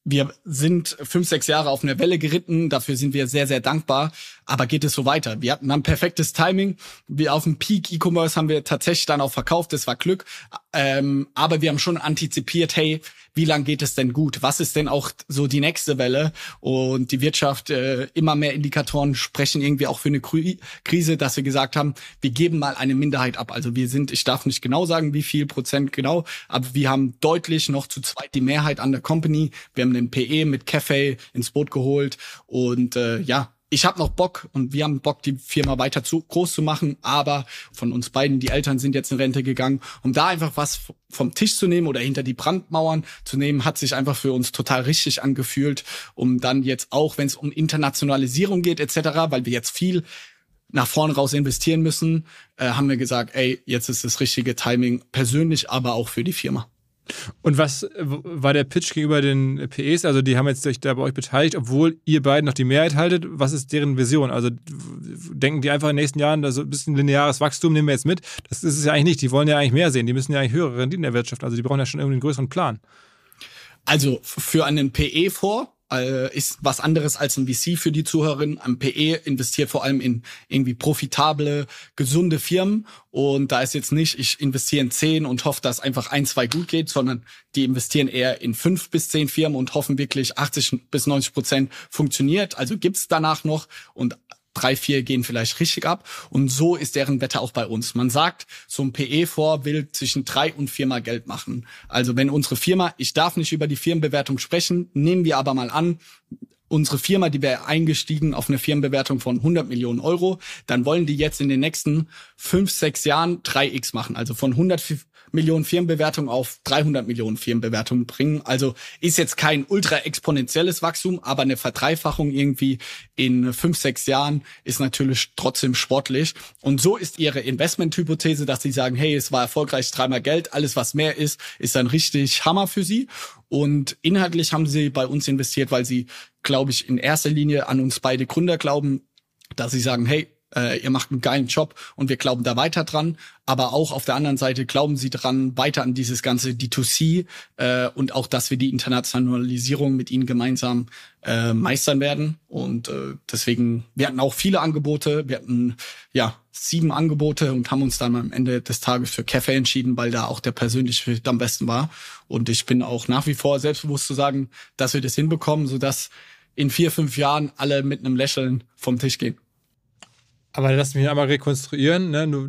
wir sind fünf, sechs Jahre auf einer Welle geritten. Dafür sind wir sehr, sehr dankbar. Aber geht es so weiter? Wir hatten dann perfektes Timing. Wir auf dem Peak E-Commerce haben wir tatsächlich dann auch verkauft. Das war Glück. Ähm, aber wir haben schon antizipiert, hey, wie lang geht es denn gut? Was ist denn auch so die nächste Welle? Und die Wirtschaft, äh, immer mehr Indikatoren sprechen irgendwie auch für eine Krise, dass wir gesagt haben, wir geben mal eine Minderheit ab. Also wir sind, ich darf nicht genau sagen, wie viel Prozent genau, aber wir haben deutlich noch zu zweit die Mehrheit an der Company. Wir haben den PE mit Cafe ins Boot geholt und äh, ja, ich habe noch Bock und wir haben Bock, die Firma weiter zu groß zu machen, aber von uns beiden, die Eltern sind jetzt in Rente gegangen, um da einfach was vom Tisch zu nehmen oder hinter die Brandmauern zu nehmen, hat sich einfach für uns total richtig angefühlt, um dann jetzt auch, wenn es um Internationalisierung geht etc., weil wir jetzt viel nach vorne raus investieren müssen, äh, haben wir gesagt, ey, jetzt ist das richtige Timing persönlich, aber auch für die Firma. Und was war der Pitch gegenüber den PEs? Also die haben jetzt sich da bei euch beteiligt, obwohl ihr beiden noch die Mehrheit haltet. Was ist deren Vision? Also denken die einfach in den nächsten Jahren, also ein bisschen lineares Wachstum nehmen wir jetzt mit? Das ist es ja eigentlich nicht. Die wollen ja eigentlich mehr sehen. Die müssen ja eigentlich höhere Renditen erwirtschaften. Also die brauchen ja schon irgendwie einen größeren Plan. Also für einen PE vor äh, ist was anderes als ein VC für die Zuhörerin. Ein PE investiert vor allem in irgendwie profitable, gesunde Firmen. Und da ist jetzt nicht, ich investiere in zehn und hoffe, dass einfach ein, zwei gut geht, sondern die investieren eher in fünf bis zehn Firmen und hoffen wirklich 80 bis 90 Prozent funktioniert. Also gibt's danach noch und drei, vier gehen vielleicht richtig ab. Und so ist deren Wette auch bei uns. Man sagt, so ein PE vor will zwischen drei und viermal Geld machen. Also wenn unsere Firma, ich darf nicht über die Firmenbewertung sprechen, nehmen wir aber mal an, unsere Firma, die wäre eingestiegen auf eine Firmenbewertung von 100 Millionen Euro, dann wollen die jetzt in den nächsten fünf, sechs Jahren 3x machen. Also von 100 Millionen Firmenbewertung auf 300 Millionen Firmenbewertung bringen. Also ist jetzt kein ultra exponentielles Wachstum, aber eine Verdreifachung irgendwie in fünf, sechs Jahren ist natürlich trotzdem sportlich. Und so ist ihre Investmenthypothese, dass sie sagen, hey, es war erfolgreich, dreimal Geld, alles was mehr ist, ist dann richtig Hammer für sie. Und inhaltlich haben sie bei uns investiert, weil sie, glaube ich, in erster Linie an uns beide Gründer glauben, dass sie sagen, hey, äh, ihr macht einen geilen Job und wir glauben da weiter dran. Aber auch auf der anderen Seite glauben sie dran, weiter an dieses ganze D2C äh, und auch, dass wir die Internationalisierung mit ihnen gemeinsam äh, meistern werden. Und äh, deswegen, wir hatten auch viele Angebote. Wir hatten ja sieben Angebote und haben uns dann am Ende des Tages für Cafe entschieden, weil da auch der persönliche Fit am besten war. Und ich bin auch nach wie vor selbstbewusst zu sagen, dass wir das hinbekommen, sodass in vier, fünf Jahren alle mit einem Lächeln vom Tisch gehen. Aber lass mich einmal rekonstruieren. Ne? Du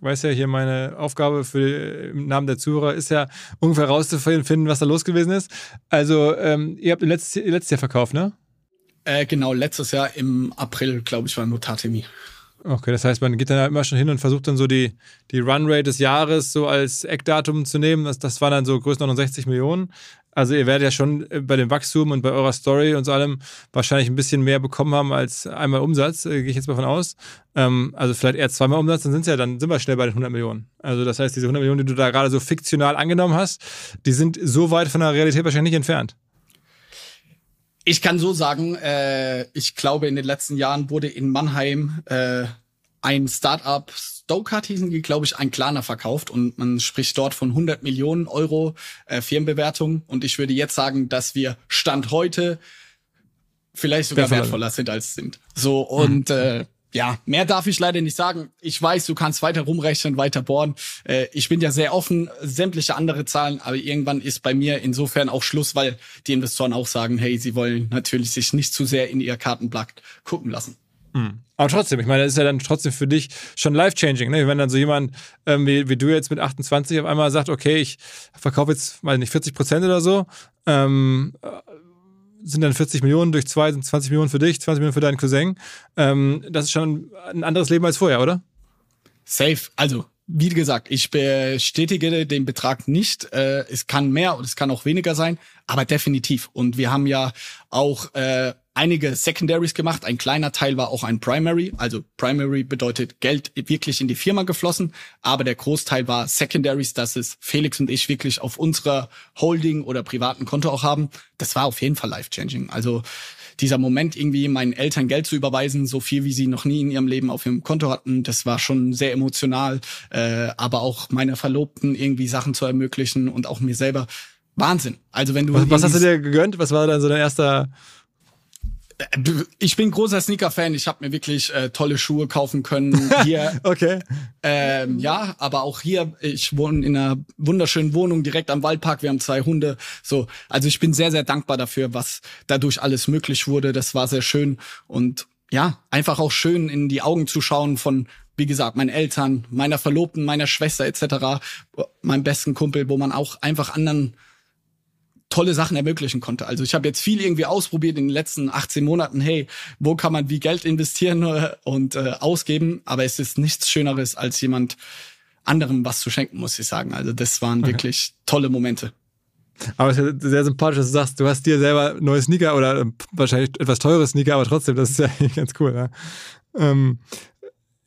weißt ja hier, meine Aufgabe für im Namen der Zuhörer ist ja ungefähr rauszufinden, was da los gewesen ist. Also, ähm, ihr habt letztes, letztes Jahr verkauft, ne? Äh, genau, letztes Jahr im April, glaube ich, war Notatemi. Okay, das heißt, man geht dann immer schon hin und versucht dann so die, die Runrate des Jahres so als Eckdatum zu nehmen. Das, das waren dann so Größenordnung 60 Millionen. Also ihr werdet ja schon äh, bei dem Wachstum und bei eurer Story und so allem wahrscheinlich ein bisschen mehr bekommen haben als einmal Umsatz, äh, gehe ich jetzt mal von aus. Ähm, also vielleicht eher zweimal Umsatz, dann sind ja dann sind wir schnell bei den 100 Millionen. Also das heißt, diese 100 Millionen, die du da gerade so fiktional angenommen hast, die sind so weit von der Realität wahrscheinlich nicht entfernt. Ich kann so sagen, äh, ich glaube, in den letzten Jahren wurde in Mannheim äh, ein Startup, Stokart hießen die, glaube ich, ein Klarner verkauft und man spricht dort von 100 Millionen Euro äh, Firmenbewertung und ich würde jetzt sagen, dass wir Stand heute vielleicht sogar wertvoller sind als sind. So und mhm. äh, ja, mehr darf ich leider nicht sagen. Ich weiß, du kannst weiter rumrechnen, weiter bohren. Äh, ich bin ja sehr offen, sämtliche andere Zahlen, aber irgendwann ist bei mir insofern auch Schluss, weil die Investoren auch sagen, hey, sie wollen natürlich sich nicht zu sehr in ihr Kartenblatt gucken lassen. Mhm. Aber trotzdem, ich meine, das ist ja dann trotzdem für dich schon life-changing, ne? Wenn dann so jemand ähm, wie, wie, du jetzt mit 28 auf einmal sagt, okay, ich verkaufe jetzt, weiß nicht, 40 Prozent oder so, ähm, sind dann 40 Millionen durch zwei, sind 20 Millionen für dich, 20 Millionen für deinen Cousin. Ähm, das ist schon ein anderes Leben als vorher, oder? Safe. Also, wie gesagt, ich bestätige den Betrag nicht. Äh, es kann mehr und es kann auch weniger sein, aber definitiv. Und wir haben ja auch äh, einige Secondaries gemacht. Ein kleiner Teil war auch ein Primary. Also Primary bedeutet Geld wirklich in die Firma geflossen. Aber der Großteil war Secondaries, dass es Felix und ich wirklich auf unserer Holding oder privaten Konto auch haben. Das war auf jeden Fall life-changing. Also dieser Moment irgendwie meinen Eltern Geld zu überweisen, so viel wie sie noch nie in ihrem Leben auf ihrem Konto hatten, das war schon sehr emotional. Äh, aber auch meiner Verlobten irgendwie Sachen zu ermöglichen und auch mir selber. Wahnsinn. Also wenn du. Was, was hast du dir gegönnt? Was war dann so dein erster ich bin großer Sneaker-Fan. Ich habe mir wirklich äh, tolle Schuhe kaufen können hier. okay. Ähm, ja, aber auch hier. Ich wohne in einer wunderschönen Wohnung direkt am Waldpark. Wir haben zwei Hunde. So, also ich bin sehr, sehr dankbar dafür, was dadurch alles möglich wurde. Das war sehr schön und ja, einfach auch schön in die Augen zu schauen von wie gesagt, meinen Eltern, meiner Verlobten, meiner Schwester etc., meinem besten Kumpel, wo man auch einfach anderen tolle Sachen ermöglichen konnte. Also ich habe jetzt viel irgendwie ausprobiert in den letzten 18 Monaten. Hey, wo kann man wie Geld investieren und äh, ausgeben? Aber es ist nichts Schöneres, als jemand anderem was zu schenken, muss ich sagen. Also das waren okay. wirklich tolle Momente. Aber es ist sehr sympathisch, dass du sagst, du hast dir selber neue Sneaker oder äh, wahrscheinlich etwas teure Sneaker, aber trotzdem, das ist ja ganz cool. Ja. Ähm,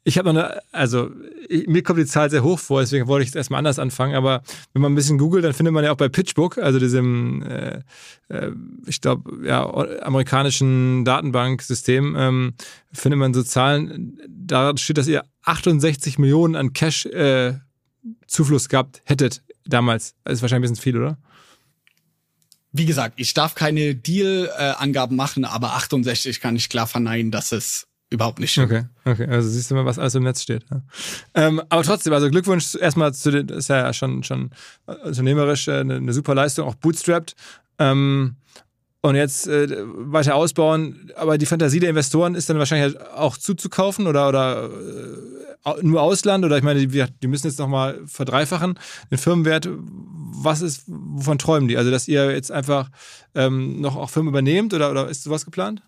ich habe noch eine, also ich, mir kommt die Zahl sehr hoch vor, deswegen wollte ich jetzt erstmal anders anfangen, aber wenn man ein bisschen googelt, dann findet man ja auch bei PitchBook, also diesem, äh, äh, ich glaube, ja, amerikanischen Datenbanksystem, ähm, findet man so Zahlen, da steht, dass ihr 68 Millionen an Cash äh, Zufluss gehabt hättet damals. Das ist wahrscheinlich ein bisschen viel, oder? Wie gesagt, ich darf keine Deal-Angaben machen, aber 68 kann ich klar verneinen, dass es überhaupt nicht Okay, okay. Also siehst du mal, was alles im Netz steht. Ja. Ähm, aber trotzdem, also Glückwunsch erstmal zu den, ist ja schon, schon unternehmerisch äh, eine, eine super Leistung, auch bootstrapped. Ähm, und jetzt äh, weiter ausbauen, aber die Fantasie der Investoren ist dann wahrscheinlich halt auch zuzukaufen oder, oder äh, nur Ausland oder ich meine, die, die müssen jetzt nochmal verdreifachen den Firmenwert. Was ist, wovon träumen die? Also, dass ihr jetzt einfach ähm, noch auch Firmen übernehmt oder, oder ist sowas geplant?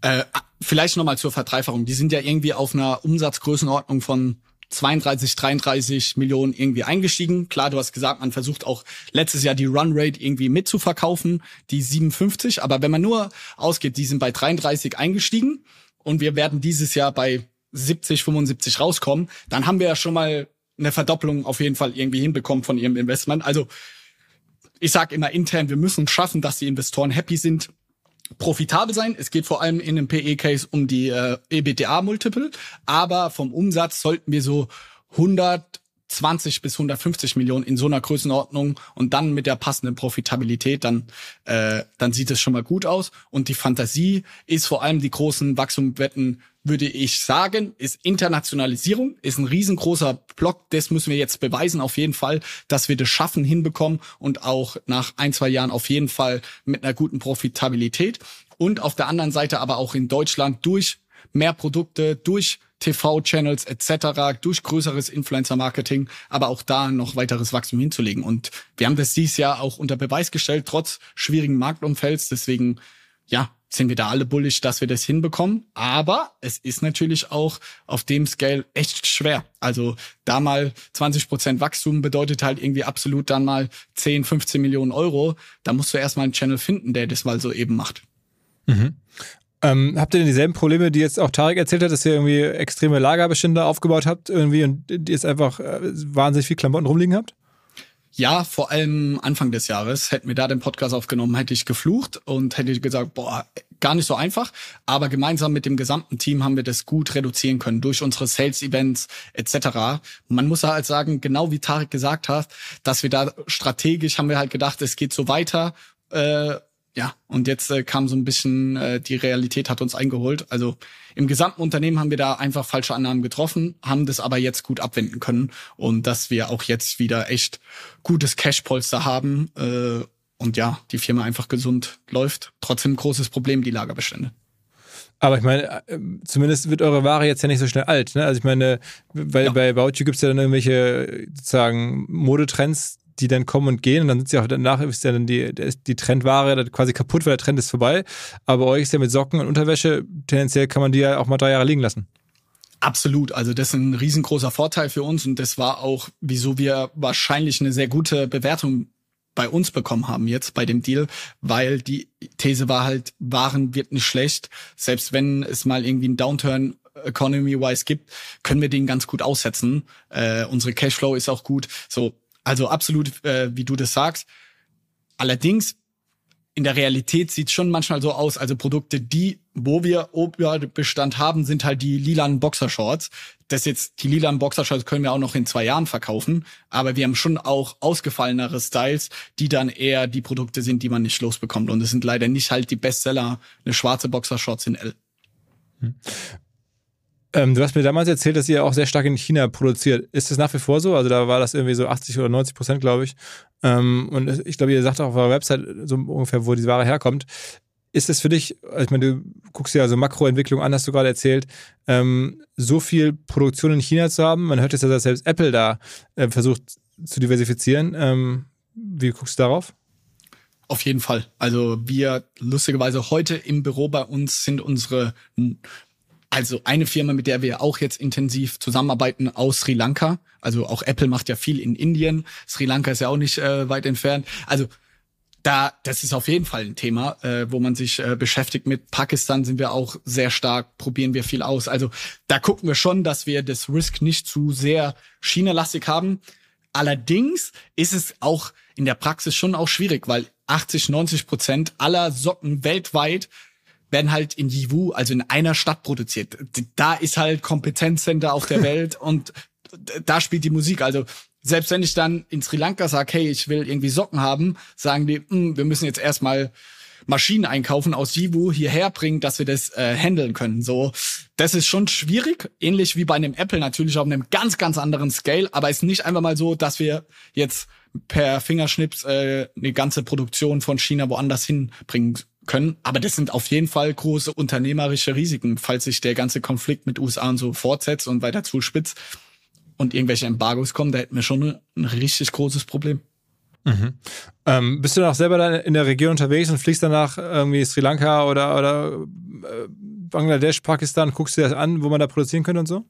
Äh, vielleicht nochmal zur Verdreifachung. Die sind ja irgendwie auf einer Umsatzgrößenordnung von 32, 33 Millionen irgendwie eingestiegen. Klar, du hast gesagt, man versucht auch letztes Jahr die Runrate irgendwie mitzuverkaufen, die 57. Aber wenn man nur ausgeht, die sind bei 33 eingestiegen und wir werden dieses Jahr bei 70, 75 rauskommen, dann haben wir ja schon mal eine Verdopplung auf jeden Fall irgendwie hinbekommen von ihrem Investment. Also ich sage immer intern, wir müssen schaffen, dass die Investoren happy sind profitabel sein. Es geht vor allem in einem PE-Case um die äh, EBITDA-Multiple, aber vom Umsatz sollten wir so 100 20 bis 150 Millionen in so einer Größenordnung und dann mit der passenden Profitabilität, dann, äh, dann sieht es schon mal gut aus. Und die Fantasie ist vor allem die großen Wachstumswetten, würde ich sagen, ist Internationalisierung, ist ein riesengroßer Block. Das müssen wir jetzt beweisen, auf jeden Fall, dass wir das schaffen, hinbekommen und auch nach ein, zwei Jahren auf jeden Fall mit einer guten Profitabilität. Und auf der anderen Seite aber auch in Deutschland durch mehr Produkte, durch TV-Channels etc., durch größeres Influencer-Marketing, aber auch da noch weiteres Wachstum hinzulegen. Und wir haben das dieses Jahr auch unter Beweis gestellt, trotz schwierigen Marktumfelds. Deswegen, ja, sind wir da alle bullish, dass wir das hinbekommen. Aber es ist natürlich auch auf dem Scale echt schwer. Also da mal 20 Prozent Wachstum bedeutet halt irgendwie absolut dann mal 10, 15 Millionen Euro. Da musst du erstmal einen Channel finden, der das mal so eben macht. Mhm. Ähm, habt ihr denn dieselben Probleme, die jetzt auch Tarek erzählt hat, dass ihr irgendwie extreme Lagerbestände aufgebaut habt irgendwie und jetzt einfach äh, wahnsinnig viel Klamotten rumliegen habt? Ja, vor allem Anfang des Jahres. Hätten wir da den Podcast aufgenommen, hätte ich geflucht und hätte gesagt, boah, gar nicht so einfach. Aber gemeinsam mit dem gesamten Team haben wir das gut reduzieren können durch unsere Sales-Events etc. Man muss halt sagen, genau wie Tarek gesagt hat, dass wir da strategisch haben wir halt gedacht, es geht so weiter. Äh, ja, und jetzt äh, kam so ein bisschen, äh, die Realität hat uns eingeholt. Also im gesamten Unternehmen haben wir da einfach falsche Annahmen getroffen, haben das aber jetzt gut abwenden können und dass wir auch jetzt wieder echt gutes Cashpolster haben äh, und ja, die Firma einfach gesund läuft. Trotzdem großes Problem, die Lagerbestände. Aber ich meine, äh, zumindest wird eure Ware jetzt ja nicht so schnell alt. Ne? Also ich meine, bei, ja. bei Bauchi gibt es ja dann irgendwelche sozusagen Modetrends, die dann kommen und gehen und dann sind sie auch danach ist ja dann die, die Trendware quasi kaputt, weil der Trend ist vorbei. Aber euch ist ja mit Socken und Unterwäsche, tendenziell kann man die ja auch mal drei Jahre liegen lassen. Absolut. Also das ist ein riesengroßer Vorteil für uns und das war auch, wieso wir wahrscheinlich eine sehr gute Bewertung bei uns bekommen haben jetzt bei dem Deal, weil die These war halt, Waren wird nicht schlecht. Selbst wenn es mal irgendwie einen Downturn economy-wise gibt, können wir den ganz gut aussetzen. Äh, unsere Cashflow ist auch gut. So, also absolut, äh, wie du das sagst. Allerdings in der Realität sieht schon manchmal so aus, also Produkte, die, wo wir Oberbestand haben, sind halt die lilanen Boxershorts. Das jetzt, die lilanen Boxershorts können wir auch noch in zwei Jahren verkaufen, aber wir haben schon auch ausgefallenere Styles, die dann eher die Produkte sind, die man nicht losbekommt. Und es sind leider nicht halt die Bestseller, eine schwarze Boxershorts in L. Hm. Ähm, du hast mir damals erzählt, dass ihr auch sehr stark in China produziert. Ist das nach wie vor so? Also da war das irgendwie so 80 oder 90 Prozent, glaube ich. Ähm, und ich glaube, ihr sagt auch auf eurer Website so ungefähr, wo die Ware herkommt. Ist es für dich, also ich meine, du guckst ja so Makroentwicklung an, hast du gerade erzählt, ähm, so viel Produktion in China zu haben? Man hört jetzt ja, dass selbst Apple da äh, versucht zu diversifizieren. Ähm, wie guckst du darauf? Auf jeden Fall. Also wir lustigerweise heute im Büro bei uns sind unsere also eine Firma, mit der wir auch jetzt intensiv zusammenarbeiten aus Sri Lanka. Also auch Apple macht ja viel in Indien. Sri Lanka ist ja auch nicht äh, weit entfernt. Also da, das ist auf jeden Fall ein Thema, äh, wo man sich äh, beschäftigt mit. Pakistan sind wir auch sehr stark, probieren wir viel aus. Also da gucken wir schon, dass wir das Risk nicht zu sehr China-lastig haben. Allerdings ist es auch in der Praxis schon auch schwierig, weil 80, 90 Prozent aller Socken weltweit werden halt in Yiwu, also in einer Stadt produziert. Da ist halt Kompetenzcenter auf der Welt und da spielt die Musik. Also selbst wenn ich dann in Sri Lanka sage, hey, ich will irgendwie Socken haben, sagen die, hm, wir müssen jetzt erstmal Maschinen einkaufen aus Yiwu hierher bringen, dass wir das äh, handeln können. So, das ist schon schwierig, ähnlich wie bei einem Apple natürlich auf einem ganz ganz anderen Scale, aber ist nicht einfach mal so, dass wir jetzt per Fingerschnips äh, eine ganze Produktion von China woanders hinbringen können. Aber das sind auf jeden Fall große unternehmerische Risiken, falls sich der ganze Konflikt mit USA und so fortsetzt und weiter zuspitzt und irgendwelche Embargos kommen, da hätten wir schon ein richtig großes Problem. Mhm. Ähm, bist du noch selber in der Region unterwegs und fliegst danach irgendwie Sri Lanka oder, oder äh, Bangladesch, Pakistan, guckst du das an, wo man da produzieren könnte und so?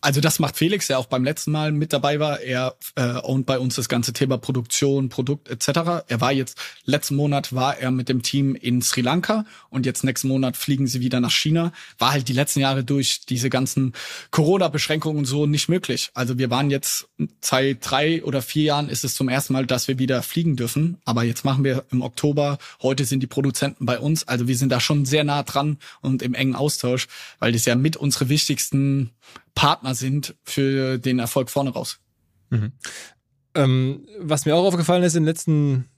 Also das macht Felix, der auch beim letzten Mal mit dabei war. Er äh, ownt bei uns das ganze Thema Produktion, Produkt etc. Er war jetzt, letzten Monat war er mit dem Team in Sri Lanka und jetzt nächsten Monat fliegen sie wieder nach China. War halt die letzten Jahre durch diese ganzen Corona-Beschränkungen so nicht möglich. Also wir waren jetzt seit drei oder vier Jahren ist es zum ersten Mal, dass wir wieder fliegen dürfen. Aber jetzt machen wir im Oktober, heute sind die Produzenten bei uns. Also wir sind da schon sehr nah dran und im engen Austausch, weil das ja mit unsere wichtigsten Partner sind für den Erfolg vorne raus. Mhm. Ähm, was mir auch aufgefallen ist in den letzten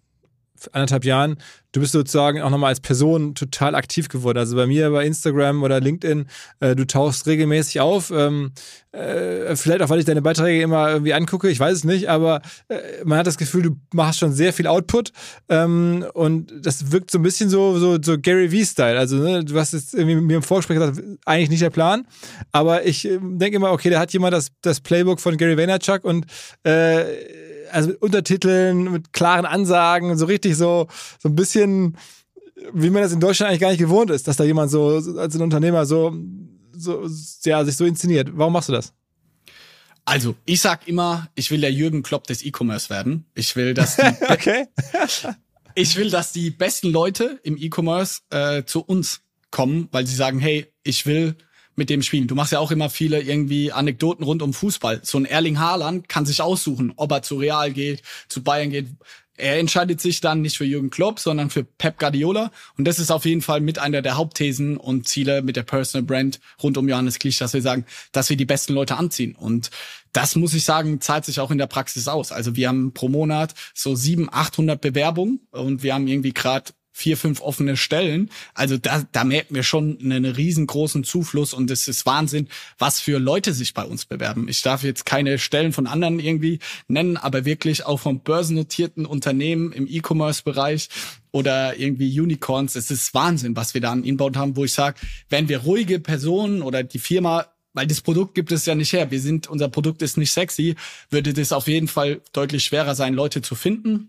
anderthalb Jahren, du bist sozusagen auch nochmal als Person total aktiv geworden. Also bei mir bei Instagram oder LinkedIn, äh, du tauchst regelmäßig auf. Ähm, äh, vielleicht auch, weil ich deine Beiträge immer irgendwie angucke, ich weiß es nicht, aber äh, man hat das Gefühl, du machst schon sehr viel Output ähm, und das wirkt so ein bisschen so, so, so Gary V-Style. Also ne, du hast jetzt irgendwie mir im Vorgespräch gesagt, eigentlich nicht der Plan, aber ich äh, denke immer, okay, da hat jemand das, das Playbook von Gary Vaynerchuk und äh, also mit Untertiteln, mit klaren Ansagen, so richtig so, so ein bisschen, wie man das in Deutschland eigentlich gar nicht gewohnt ist, dass da jemand so, als ein Unternehmer so, so, ja, sich so inszeniert. Warum machst du das? Also, ich sag immer, ich will der Jürgen Klopp des E-Commerce werden. Ich will, dass die, okay. ich will, dass die besten Leute im E-Commerce äh, zu uns kommen, weil sie sagen, hey, ich will mit dem spielen. Du machst ja auch immer viele irgendwie Anekdoten rund um Fußball. So ein Erling Haaland kann sich aussuchen, ob er zu Real geht, zu Bayern geht. Er entscheidet sich dann nicht für Jürgen Klopp, sondern für Pep Guardiola. Und das ist auf jeden Fall mit einer der Hauptthesen und Ziele mit der Personal Brand rund um Johannes Klich, dass wir sagen, dass wir die besten Leute anziehen. Und das muss ich sagen, zahlt sich auch in der Praxis aus. Also wir haben pro Monat so sieben, 800 Bewerbungen und wir haben irgendwie gerade vier, fünf offene Stellen. Also da, da merken wir schon einen riesengroßen Zufluss und es ist Wahnsinn, was für Leute sich bei uns bewerben. Ich darf jetzt keine Stellen von anderen irgendwie nennen, aber wirklich auch von börsennotierten Unternehmen im E-Commerce-Bereich oder irgendwie Unicorns. Es ist Wahnsinn, was wir da an Inbound haben, wo ich sage, wenn wir ruhige Personen oder die Firma weil das Produkt gibt es ja nicht her. Wir sind, unser Produkt ist nicht sexy, würde das auf jeden Fall deutlich schwerer sein, Leute zu finden.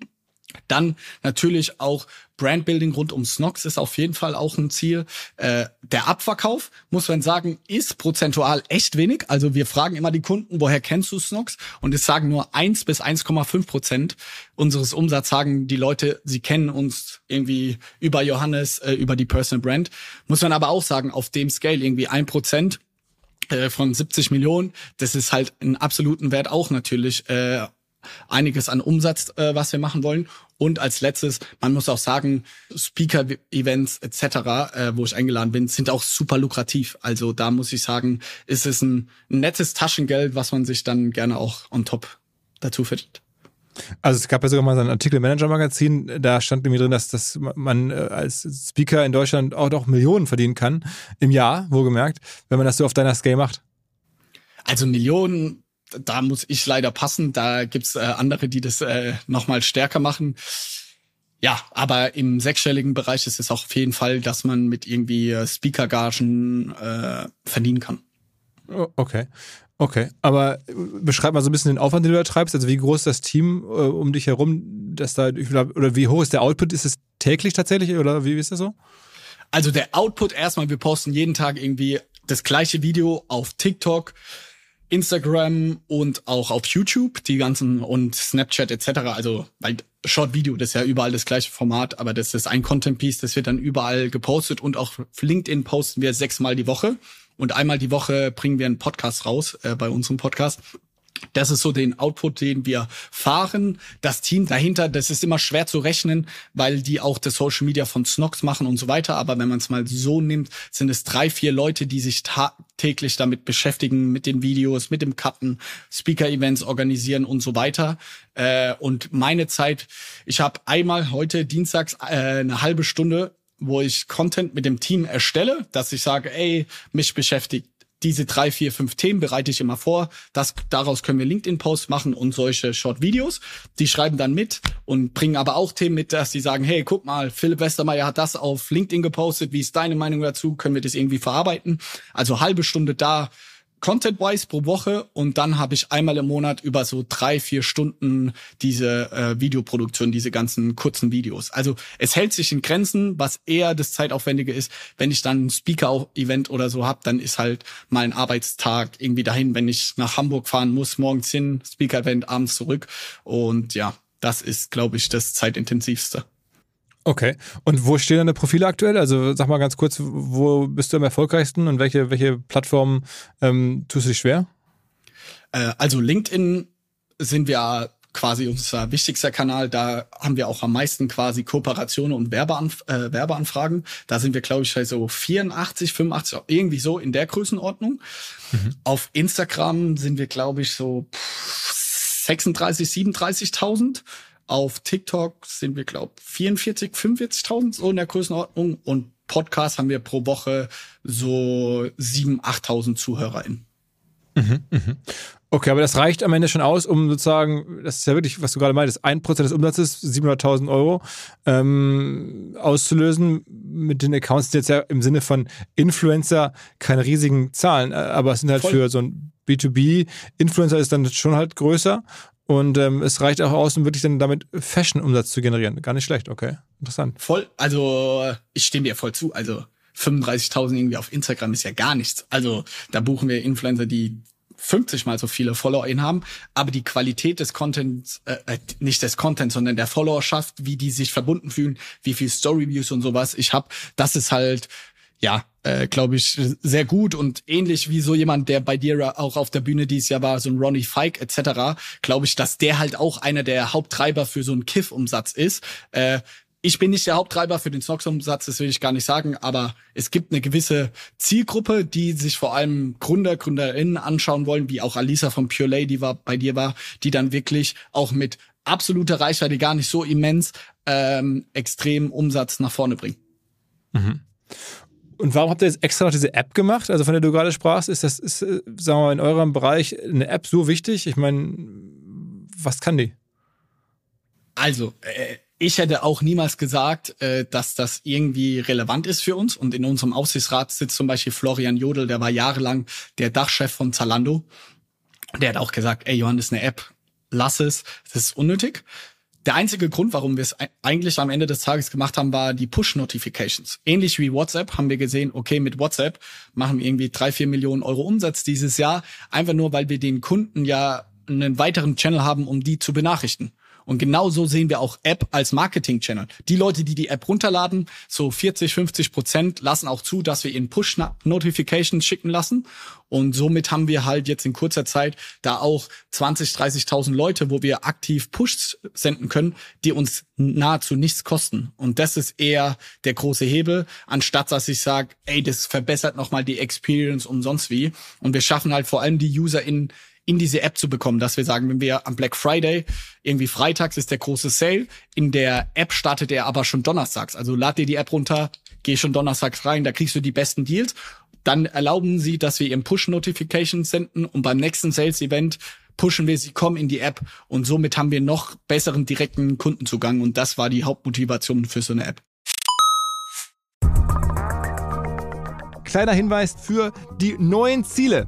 Dann natürlich auch Brandbuilding rund um Snox ist auf jeden Fall auch ein Ziel. Äh, der Abverkauf, muss man sagen, ist prozentual echt wenig. Also wir fragen immer die Kunden, woher kennst du Snox? Und es sagen nur eins bis 1,5 Prozent unseres Umsatzes sagen die Leute, sie kennen uns irgendwie über Johannes, äh, über die Personal Brand. Muss man aber auch sagen, auf dem Scale irgendwie ein Prozent äh, von 70 Millionen, das ist halt einen absoluten Wert auch natürlich äh, einiges an Umsatz, äh, was wir machen wollen. Und als letztes, man muss auch sagen, Speaker-Events etc., äh, wo ich eingeladen bin, sind auch super lukrativ. Also da muss ich sagen, ist es ein nettes Taschengeld, was man sich dann gerne auch on top dazu verdient. Also es gab ja sogar mal so ein Artikel Manager Magazin, da stand irgendwie drin, dass, dass man äh, als Speaker in Deutschland auch noch Millionen verdienen kann im Jahr, wohlgemerkt, wenn man das so auf deiner Scale macht. Also Millionen da muss ich leider passen. Da gibt's äh, andere, die das äh, nochmal stärker machen. Ja, aber im sechsstelligen Bereich ist es auch auf jeden Fall, dass man mit irgendwie äh, Speaker-Gagen äh, verdienen kann. Oh, okay. Okay, aber äh, beschreib mal so ein bisschen den Aufwand, den du da treibst. Also wie groß ist das Team äh, um dich herum, dass da oder wie hoch ist der Output? Ist es täglich tatsächlich oder wie ist das so? Also der Output erstmal, wir posten jeden Tag irgendwie das gleiche Video auf TikTok, Instagram und auch auf YouTube, die ganzen und Snapchat etc. Also weil Short Video, das ist ja überall das gleiche Format, aber das ist ein Content Piece, das wird dann überall gepostet und auch LinkedIn posten wir sechsmal die Woche und einmal die Woche bringen wir einen Podcast raus äh, bei unserem Podcast. Das ist so den Output, den wir fahren. Das Team dahinter, das ist immer schwer zu rechnen, weil die auch das Social Media von Snox machen und so weiter. Aber wenn man es mal so nimmt, sind es drei, vier Leute, die sich täglich damit beschäftigen, mit den Videos, mit dem Cutten, Speaker-Events organisieren und so weiter. Äh, und meine Zeit, ich habe einmal heute dienstags äh, eine halbe Stunde wo ich Content mit dem Team erstelle, dass ich sage, ey, mich beschäftigt diese drei, vier, fünf Themen bereite ich immer vor. Das, daraus können wir LinkedIn-Posts machen und solche Short-Videos. Die schreiben dann mit und bringen aber auch Themen mit, dass sie sagen, hey, guck mal, Philipp Westermeier hat das auf LinkedIn gepostet. Wie ist deine Meinung dazu? Können wir das irgendwie verarbeiten? Also halbe Stunde da Content-wise pro Woche und dann habe ich einmal im Monat über so drei, vier Stunden diese äh, Videoproduktion, diese ganzen kurzen Videos. Also es hält sich in Grenzen, was eher das Zeitaufwendige ist. Wenn ich dann ein Speaker-Event oder so hab, dann ist halt mal ein Arbeitstag irgendwie dahin, wenn ich nach Hamburg fahren muss, morgens hin, Speaker-Event, abends zurück. Und ja, das ist, glaube ich, das zeitintensivste. Okay. Und wo stehen deine Profile aktuell? Also sag mal ganz kurz, wo bist du am erfolgreichsten und welche, welche Plattformen ähm, tust du dich schwer? Äh, also LinkedIn sind wir quasi unser wichtigster Kanal. Da haben wir auch am meisten quasi Kooperationen und Werbeanf äh, Werbeanfragen. Da sind wir, glaube ich, so 84, 85, irgendwie so in der Größenordnung. Mhm. Auf Instagram sind wir, glaube ich, so 36, 37.000. Auf TikTok sind wir, glaube 44, 45.000 so in der Größenordnung. Und Podcast haben wir pro Woche so 7.000, 8.000 ZuhörerInnen. Mhm, mhm. Okay, aber das reicht am Ende schon aus, um sozusagen, das ist ja wirklich, was du gerade meintest, ein Prozent des Umsatzes, 700.000 Euro, ähm, auszulösen. Mit den Accounts sind jetzt ja im Sinne von Influencer keine riesigen Zahlen, äh, aber es sind halt Voll. für so ein B2B-Influencer ist dann schon halt größer und ähm, es reicht auch aus, um wirklich dann damit Fashion-Umsatz zu generieren. Gar nicht schlecht, okay. Interessant. Voll, also ich stimme dir voll zu. Also 35.000 irgendwie auf Instagram ist ja gar nichts. Also da buchen wir Influencer, die 50 mal so viele FollowerInnen haben, aber die Qualität des Contents, äh, äh, nicht des Contents, sondern der Followerschaft, wie die sich verbunden fühlen, wie viel Storyviews und sowas ich habe, das ist halt ja, äh, glaube ich, sehr gut und ähnlich wie so jemand, der bei dir auch auf der Bühne dieses Jahr war, so ein Ronnie Fike etc., glaube ich, dass der halt auch einer der Haupttreiber für so einen Kiff-Umsatz ist. Äh, ich bin nicht der Haupttreiber für den Snox-Umsatz, das will ich gar nicht sagen, aber es gibt eine gewisse Zielgruppe, die sich vor allem Gründer, Gründerinnen anschauen wollen, wie auch Alisa von Pure Lady war, bei dir war, die dann wirklich auch mit absoluter Reichweite gar nicht so immens ähm, extrem Umsatz nach vorne bringen. Mhm. Und warum habt ihr jetzt extra noch diese App gemacht? Also von der du gerade sprachst, ist das, ist, sagen wir mal, in eurem Bereich eine App so wichtig? Ich meine, was kann die? Also, äh, ich hätte auch niemals gesagt, äh, dass das irgendwie relevant ist für uns. Und in unserem Aufsichtsrat sitzt zum Beispiel Florian Jodl, der war jahrelang der Dachchef von Zalando. Der hat auch gesagt, ey Johannes, eine App, lass es, das ist unnötig. Der einzige Grund, warum wir es eigentlich am Ende des Tages gemacht haben, war die Push-Notifications. Ähnlich wie WhatsApp haben wir gesehen, okay, mit WhatsApp machen wir irgendwie drei, vier Millionen Euro Umsatz dieses Jahr, einfach nur, weil wir den Kunden ja einen weiteren Channel haben, um die zu benachrichten. Und genauso sehen wir auch App als Marketing-Channel. Die Leute, die die App runterladen, so 40, 50 Prozent lassen auch zu, dass wir ihnen Push-Notifications schicken lassen. Und somit haben wir halt jetzt in kurzer Zeit da auch 20, 30.000 Leute, wo wir aktiv Pushs senden können, die uns nahezu nichts kosten. Und das ist eher der große Hebel, anstatt dass ich sage, ey, das verbessert nochmal die Experience und sonst wie. Und wir schaffen halt vor allem die User in diese App zu bekommen, dass wir sagen, wenn wir am Black Friday, irgendwie freitags ist der große Sale, in der App startet er aber schon donnerstags. Also lad dir die App runter, geh schon donnerstags rein, da kriegst du die besten Deals. Dann erlauben sie, dass wir ihren Push-Notifications senden und beim nächsten Sales-Event pushen wir sie, kommen in die App und somit haben wir noch besseren direkten Kundenzugang und das war die Hauptmotivation für so eine App. Kleiner Hinweis für die neuen Ziele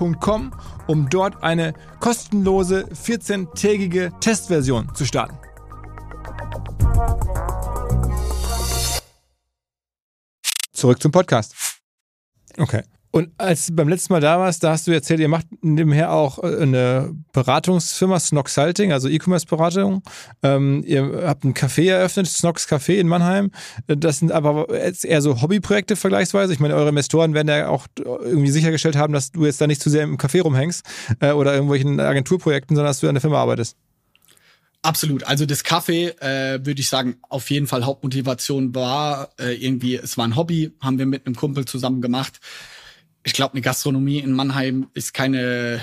www.ecom, um dort eine kostenlose 14-tägige Testversion zu starten. Zurück zum Podcast. Okay. Und als du beim letzten Mal da warst, da hast du erzählt, ihr macht nebenher auch äh, eine Beratungsfirma, Snox Salting, also E-Commerce-Beratung. Ähm, ihr habt ein Café eröffnet, Snox Café in Mannheim. Das sind aber eher so Hobbyprojekte vergleichsweise. Ich meine, eure Investoren werden ja auch irgendwie sichergestellt haben, dass du jetzt da nicht zu sehr im Café rumhängst äh, oder irgendwelchen Agenturprojekten, sondern dass du an der Firma arbeitest. Absolut. Also das Kaffee, äh, würde ich sagen, auf jeden Fall Hauptmotivation war äh, irgendwie, es war ein Hobby, haben wir mit einem Kumpel zusammen gemacht ich glaube, eine Gastronomie in Mannheim ist keine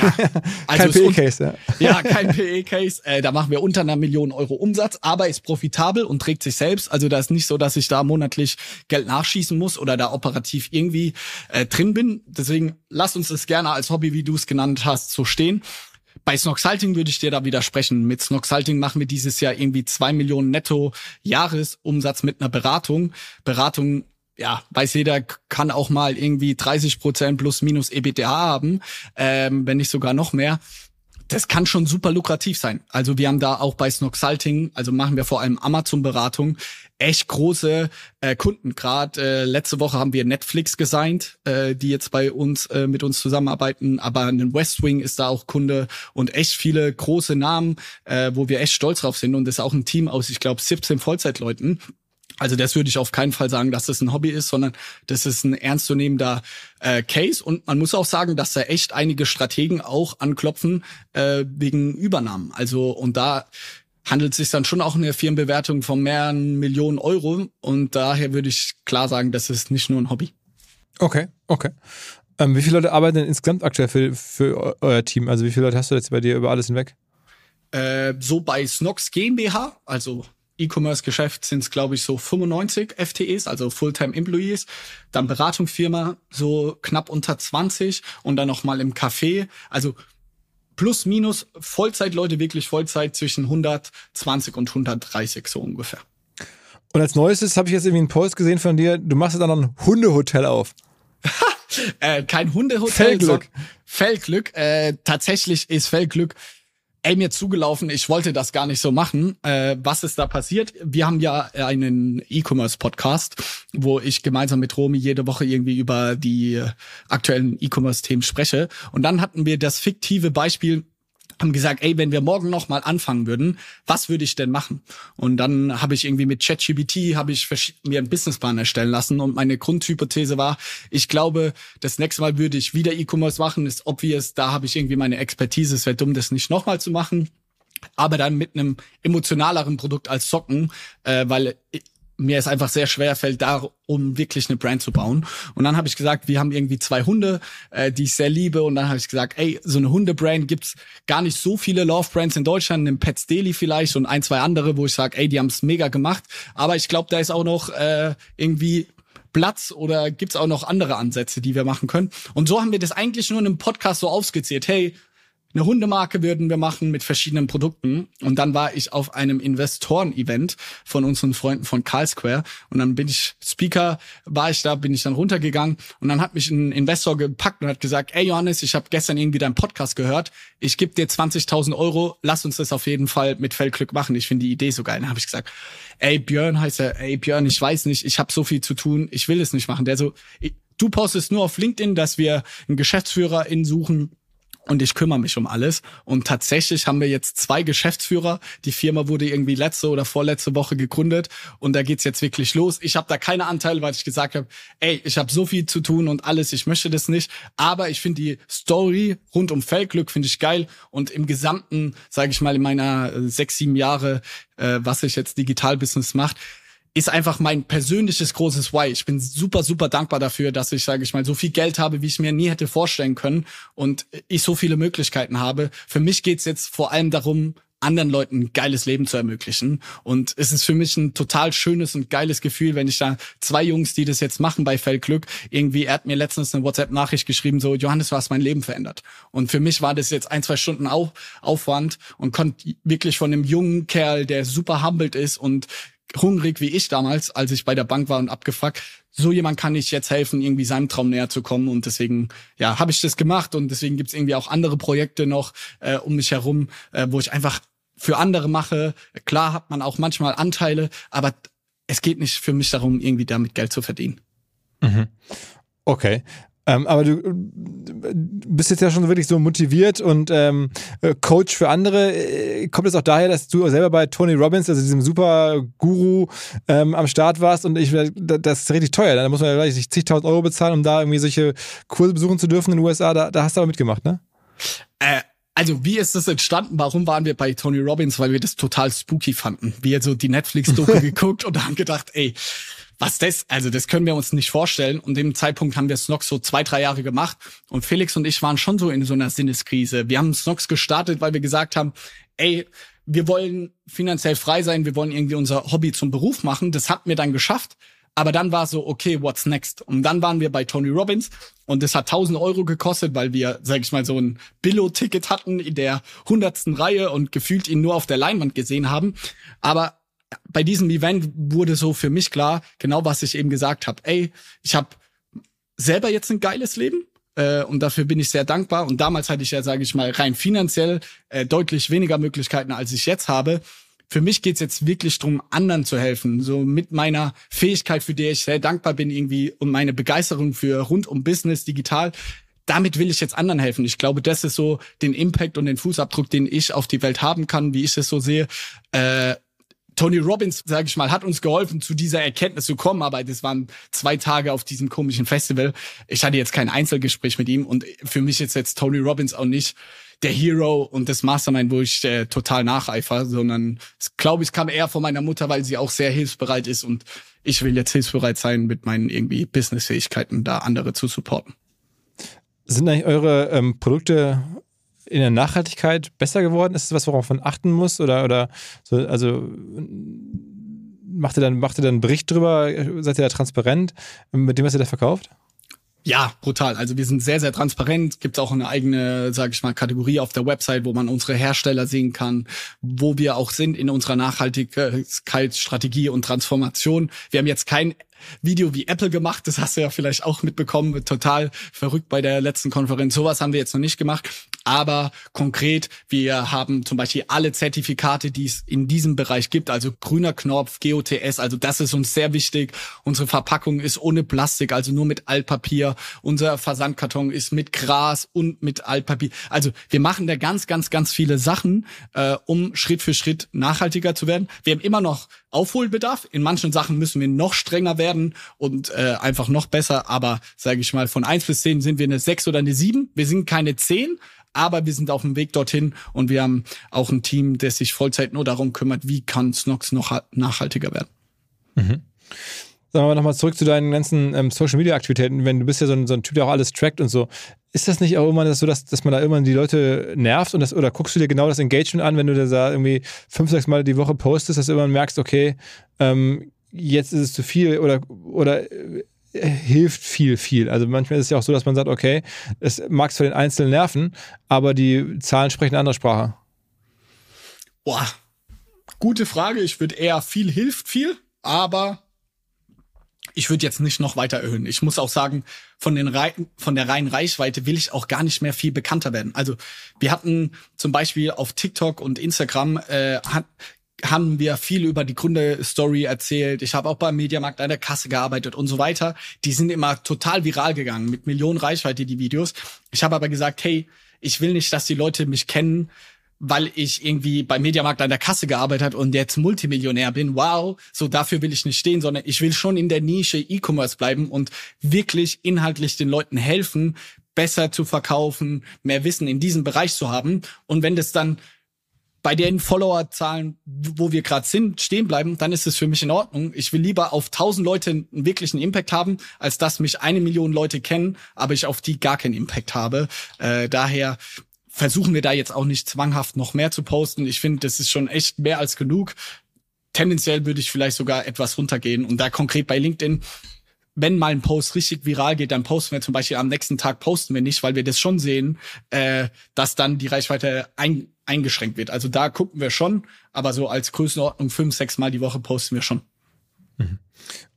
ja, also kein PE-Case, ja. Ja, kein PE-Case. Äh, da machen wir unter einer Million Euro Umsatz, aber ist profitabel und trägt sich selbst. Also da ist nicht so, dass ich da monatlich Geld nachschießen muss oder da operativ irgendwie äh, drin bin. Deswegen lass uns das gerne als Hobby, wie du es genannt hast, so stehen. Bei Snoxalting würde ich dir da widersprechen. Mit Snoxalting machen wir dieses Jahr irgendwie zwei Millionen netto Jahresumsatz mit einer Beratung. Beratung ja, weiß jeder, kann auch mal irgendwie 30 Prozent plus minus EBTA haben, ähm, wenn nicht sogar noch mehr. Das kann schon super lukrativ sein. Also wir haben da auch bei Snoxalting, also machen wir vor allem Amazon-Beratung, echt große äh, Kunden. Gerade äh, letzte Woche haben wir Netflix gesigned, äh, die jetzt bei uns äh, mit uns zusammenarbeiten. Aber ein Westwing ist da auch Kunde und echt viele große Namen, äh, wo wir echt stolz drauf sind. Und das ist auch ein Team aus, ich glaube, 17 Vollzeitleuten. Also das würde ich auf keinen Fall sagen, dass das ein Hobby ist, sondern das ist ein ernstzunehmender äh, Case. Und man muss auch sagen, dass da echt einige Strategen auch anklopfen äh, wegen Übernahmen. Also und da handelt es sich dann schon auch eine Firmenbewertung von mehreren Millionen Euro. Und daher würde ich klar sagen, das ist nicht nur ein Hobby. Okay, okay. Ähm, wie viele Leute arbeiten denn insgesamt aktuell für, für euer Team? Also wie viele Leute hast du jetzt bei dir über alles hinweg? Äh, so bei Snox GmbH, also E-Commerce-Geschäft sind es, glaube ich, so 95 FTEs, also Fulltime Employees. Dann Beratungsfirma so knapp unter 20 und dann noch mal im Café. Also plus minus Vollzeitleute wirklich Vollzeit zwischen 120 und 130 so ungefähr. Und als neuestes habe ich jetzt irgendwie einen Post gesehen von dir, du machst noch ein Hundehotel auf. äh, kein Hundehotel. Fellglück. Fellglück. Äh, tatsächlich ist Fellglück ey, mir zugelaufen, ich wollte das gar nicht so machen. Äh, was ist da passiert? Wir haben ja einen E-Commerce-Podcast, wo ich gemeinsam mit Romy jede Woche irgendwie über die aktuellen E-Commerce-Themen spreche. Und dann hatten wir das fiktive Beispiel haben gesagt, ey, wenn wir morgen noch mal anfangen würden, was würde ich denn machen? Und dann habe ich irgendwie mit ChatGPT habe ich mir einen Businessplan erstellen lassen und meine Grundhypothese war, ich glaube, das nächste Mal würde ich wieder E-Commerce machen, ist obvious, da habe ich irgendwie meine Expertise, es wäre dumm, das nicht nochmal zu machen. Aber dann mit einem emotionaleren Produkt als Socken, äh, weil mir es einfach sehr schwer fällt, da um wirklich eine Brand zu bauen. Und dann habe ich gesagt, wir haben irgendwie zwei Hunde, äh, die ich sehr liebe. Und dann habe ich gesagt, ey, so eine Hundebrand gibt's gar nicht so viele Love Brands in Deutschland, im Pets Daily vielleicht und ein, zwei andere, wo ich sage, ey, die haben's mega gemacht. Aber ich glaube, da ist auch noch äh, irgendwie Platz oder gibt's auch noch andere Ansätze, die wir machen können. Und so haben wir das eigentlich nur in einem Podcast so aufskizziert. Hey, eine Hundemarke würden wir machen mit verschiedenen Produkten. Und dann war ich auf einem Investoren-Event von unseren Freunden von Carl Square. Und dann bin ich Speaker, war ich da, bin ich dann runtergegangen. Und dann hat mich ein Investor gepackt und hat gesagt, ey Johannes, ich habe gestern irgendwie deinen Podcast gehört. Ich gebe dir 20.000 Euro. Lass uns das auf jeden Fall mit Feldglück machen. Ich finde die Idee so geil. Dann habe ich gesagt, ey Björn heißt er, ey Björn, ich weiß nicht, ich habe so viel zu tun. Ich will es nicht machen. Der so, du postest nur auf LinkedIn, dass wir einen Geschäftsführer in suchen und ich kümmere mich um alles. Und tatsächlich haben wir jetzt zwei Geschäftsführer. Die Firma wurde irgendwie letzte oder vorletzte Woche gegründet und da geht's jetzt wirklich los. Ich habe da keine Anteile, weil ich gesagt habe, ey, ich habe so viel zu tun und alles, ich möchte das nicht. Aber ich finde die Story rund um Feldglück finde ich geil und im Gesamten, sage ich mal, in meiner äh, sechs, sieben Jahre, äh, was ich jetzt Digital-Business macht, ist einfach mein persönliches großes Why. Ich bin super, super dankbar dafür, dass ich, sage ich mal, so viel Geld habe, wie ich mir nie hätte vorstellen können und ich so viele Möglichkeiten habe. Für mich geht's jetzt vor allem darum, anderen Leuten ein geiles Leben zu ermöglichen. Und es ist für mich ein total schönes und geiles Gefühl, wenn ich da zwei Jungs, die das jetzt machen bei Feldglück, irgendwie, er hat mir letztens eine WhatsApp-Nachricht geschrieben, so, Johannes, hast mein Leben verändert. Und für mich war das jetzt ein, zwei Stunden Auf Aufwand und konnte wirklich von einem jungen Kerl, der super humbled ist und hungrig wie ich damals, als ich bei der Bank war und abgefuckt. So jemand kann ich jetzt helfen, irgendwie seinem Traum näher zu kommen. Und deswegen, ja, habe ich das gemacht. Und deswegen gibt's irgendwie auch andere Projekte noch äh, um mich herum, äh, wo ich einfach für andere mache. Klar hat man auch manchmal Anteile, aber es geht nicht für mich darum, irgendwie damit Geld zu verdienen. Mhm. Okay. Ähm, aber du bist jetzt ja schon wirklich so motiviert und ähm, äh, Coach für andere. Äh, kommt es auch daher, dass du selber bei Tony Robbins, also diesem super Guru, ähm, am Start warst und ich, das ist richtig teuer. Da muss man ja gleich zigtausend Euro bezahlen, um da irgendwie solche Kurse besuchen zu dürfen in den USA. Da, da hast du aber mitgemacht, ne? Äh, Also, wie ist das entstanden? Warum waren wir bei Tony Robbins? Weil wir das total spooky fanden. Wir so die Netflix-Doku geguckt und haben gedacht, ey, was das, also das können wir uns nicht vorstellen. Und dem Zeitpunkt haben wir Snox so zwei, drei Jahre gemacht. Und Felix und ich waren schon so in so einer Sinneskrise. Wir haben Snox gestartet, weil wir gesagt haben, ey, wir wollen finanziell frei sein, wir wollen irgendwie unser Hobby zum Beruf machen. Das hatten wir dann geschafft. Aber dann war so, okay, what's next? Und dann waren wir bei Tony Robbins und das hat 1000 Euro gekostet, weil wir, sag ich mal, so ein Billo-Ticket hatten in der hundertsten Reihe und gefühlt ihn nur auf der Leinwand gesehen haben. Aber bei diesem Event wurde so für mich klar, genau was ich eben gesagt habe. Ey, ich habe selber jetzt ein geiles Leben äh, und dafür bin ich sehr dankbar. Und damals hatte ich ja, sage ich mal, rein finanziell äh, deutlich weniger Möglichkeiten, als ich jetzt habe. Für mich geht's jetzt wirklich drum, anderen zu helfen. So mit meiner Fähigkeit, für die ich sehr dankbar bin, irgendwie und meine Begeisterung für rund um Business, digital, damit will ich jetzt anderen helfen. Ich glaube, das ist so den Impact und den Fußabdruck, den ich auf die Welt haben kann, wie ich es so sehe. Äh, Tony Robbins, sage ich mal, hat uns geholfen, zu dieser Erkenntnis zu kommen, aber das waren zwei Tage auf diesem komischen Festival. Ich hatte jetzt kein Einzelgespräch mit ihm und für mich ist jetzt Tony Robbins auch nicht der Hero und das Mastermind, wo ich äh, total nacheifer, sondern glaube ich, kam eher von meiner Mutter, weil sie auch sehr hilfsbereit ist und ich will jetzt hilfsbereit sein, mit meinen irgendwie Businessfähigkeiten da andere zu supporten. Sind eigentlich eure ähm, Produkte in der Nachhaltigkeit besser geworden? Ist es was, worauf man achten muss? Oder, oder so, also macht ihr dann, macht ihr dann einen Bericht drüber? Seid ihr da transparent mit dem, was ihr da verkauft? Ja, brutal. Also wir sind sehr, sehr transparent. Gibt auch eine eigene, sage ich mal, Kategorie auf der Website, wo man unsere Hersteller sehen kann, wo wir auch sind in unserer Nachhaltigkeitsstrategie und Transformation. Wir haben jetzt kein Video wie Apple gemacht. Das hast du ja vielleicht auch mitbekommen. Total verrückt bei der letzten Konferenz. Sowas haben wir jetzt noch nicht gemacht. Aber konkret, wir haben zum Beispiel alle Zertifikate, die es in diesem Bereich gibt. Also grüner Knopf, GOTS. Also das ist uns sehr wichtig. Unsere Verpackung ist ohne Plastik, also nur mit Altpapier. Unser Versandkarton ist mit Gras und mit Altpapier. Also wir machen da ganz, ganz, ganz viele Sachen, äh, um Schritt für Schritt nachhaltiger zu werden. Wir haben immer noch Aufholbedarf. In manchen Sachen müssen wir noch strenger werden und äh, einfach noch besser. Aber sage ich mal, von eins bis zehn sind wir eine sechs oder eine sieben. Wir sind keine zehn, aber wir sind auf dem Weg dorthin und wir haben auch ein Team, das sich Vollzeit nur darum kümmert, wie kann Snox noch nachhaltiger werden. Mhm. Sagen wir nochmal zurück zu deinen ganzen ähm, Social Media Aktivitäten. Wenn du bist ja so ein, so ein Typ, der auch alles trackt und so. Ist das nicht auch immer so, dass, dass man da irgendwann die Leute nervt und das, oder guckst du dir genau das Engagement an, wenn du da irgendwie fünf, sechs Mal die Woche postest, dass du irgendwann merkst, okay, ähm, jetzt ist es zu viel oder, oder äh, hilft viel, viel. Also manchmal ist es ja auch so, dass man sagt, okay, es mag es für den Einzelnen nerven, aber die Zahlen sprechen eine andere Sprache. Boah, gute Frage. Ich würde eher viel hilft viel, aber ich würde jetzt nicht noch weiter erhöhen. Ich muss auch sagen, von, den Re von der reinen Reichweite will ich auch gar nicht mehr viel bekannter werden. Also wir hatten zum Beispiel auf TikTok und Instagram äh, hat, haben wir viel über die Gründerstory erzählt. Ich habe auch beim Mediamarkt an der Kasse gearbeitet und so weiter. Die sind immer total viral gegangen mit Millionen Reichweite, die Videos. Ich habe aber gesagt, hey, ich will nicht, dass die Leute mich kennen, weil ich irgendwie beim Mediamarkt an der Kasse gearbeitet habe und jetzt Multimillionär bin. Wow, so dafür will ich nicht stehen, sondern ich will schon in der Nische E-Commerce bleiben und wirklich inhaltlich den Leuten helfen, besser zu verkaufen, mehr Wissen in diesem Bereich zu haben. Und wenn das dann bei den Followerzahlen, wo wir gerade sind, stehen bleiben, dann ist es für mich in Ordnung. Ich will lieber auf tausend Leute einen wirklichen Impact haben, als dass mich eine Million Leute kennen, aber ich auf die gar keinen Impact habe. Äh, daher versuchen wir da jetzt auch nicht zwanghaft noch mehr zu posten. Ich finde, das ist schon echt mehr als genug. Tendenziell würde ich vielleicht sogar etwas runtergehen und da konkret bei LinkedIn wenn mal ein Post richtig viral geht, dann posten wir zum Beispiel am nächsten Tag posten wir nicht, weil wir das schon sehen, äh, dass dann die Reichweite ein, eingeschränkt wird. Also da gucken wir schon, aber so als Größenordnung fünf, sechs Mal die Woche posten wir schon. Mhm.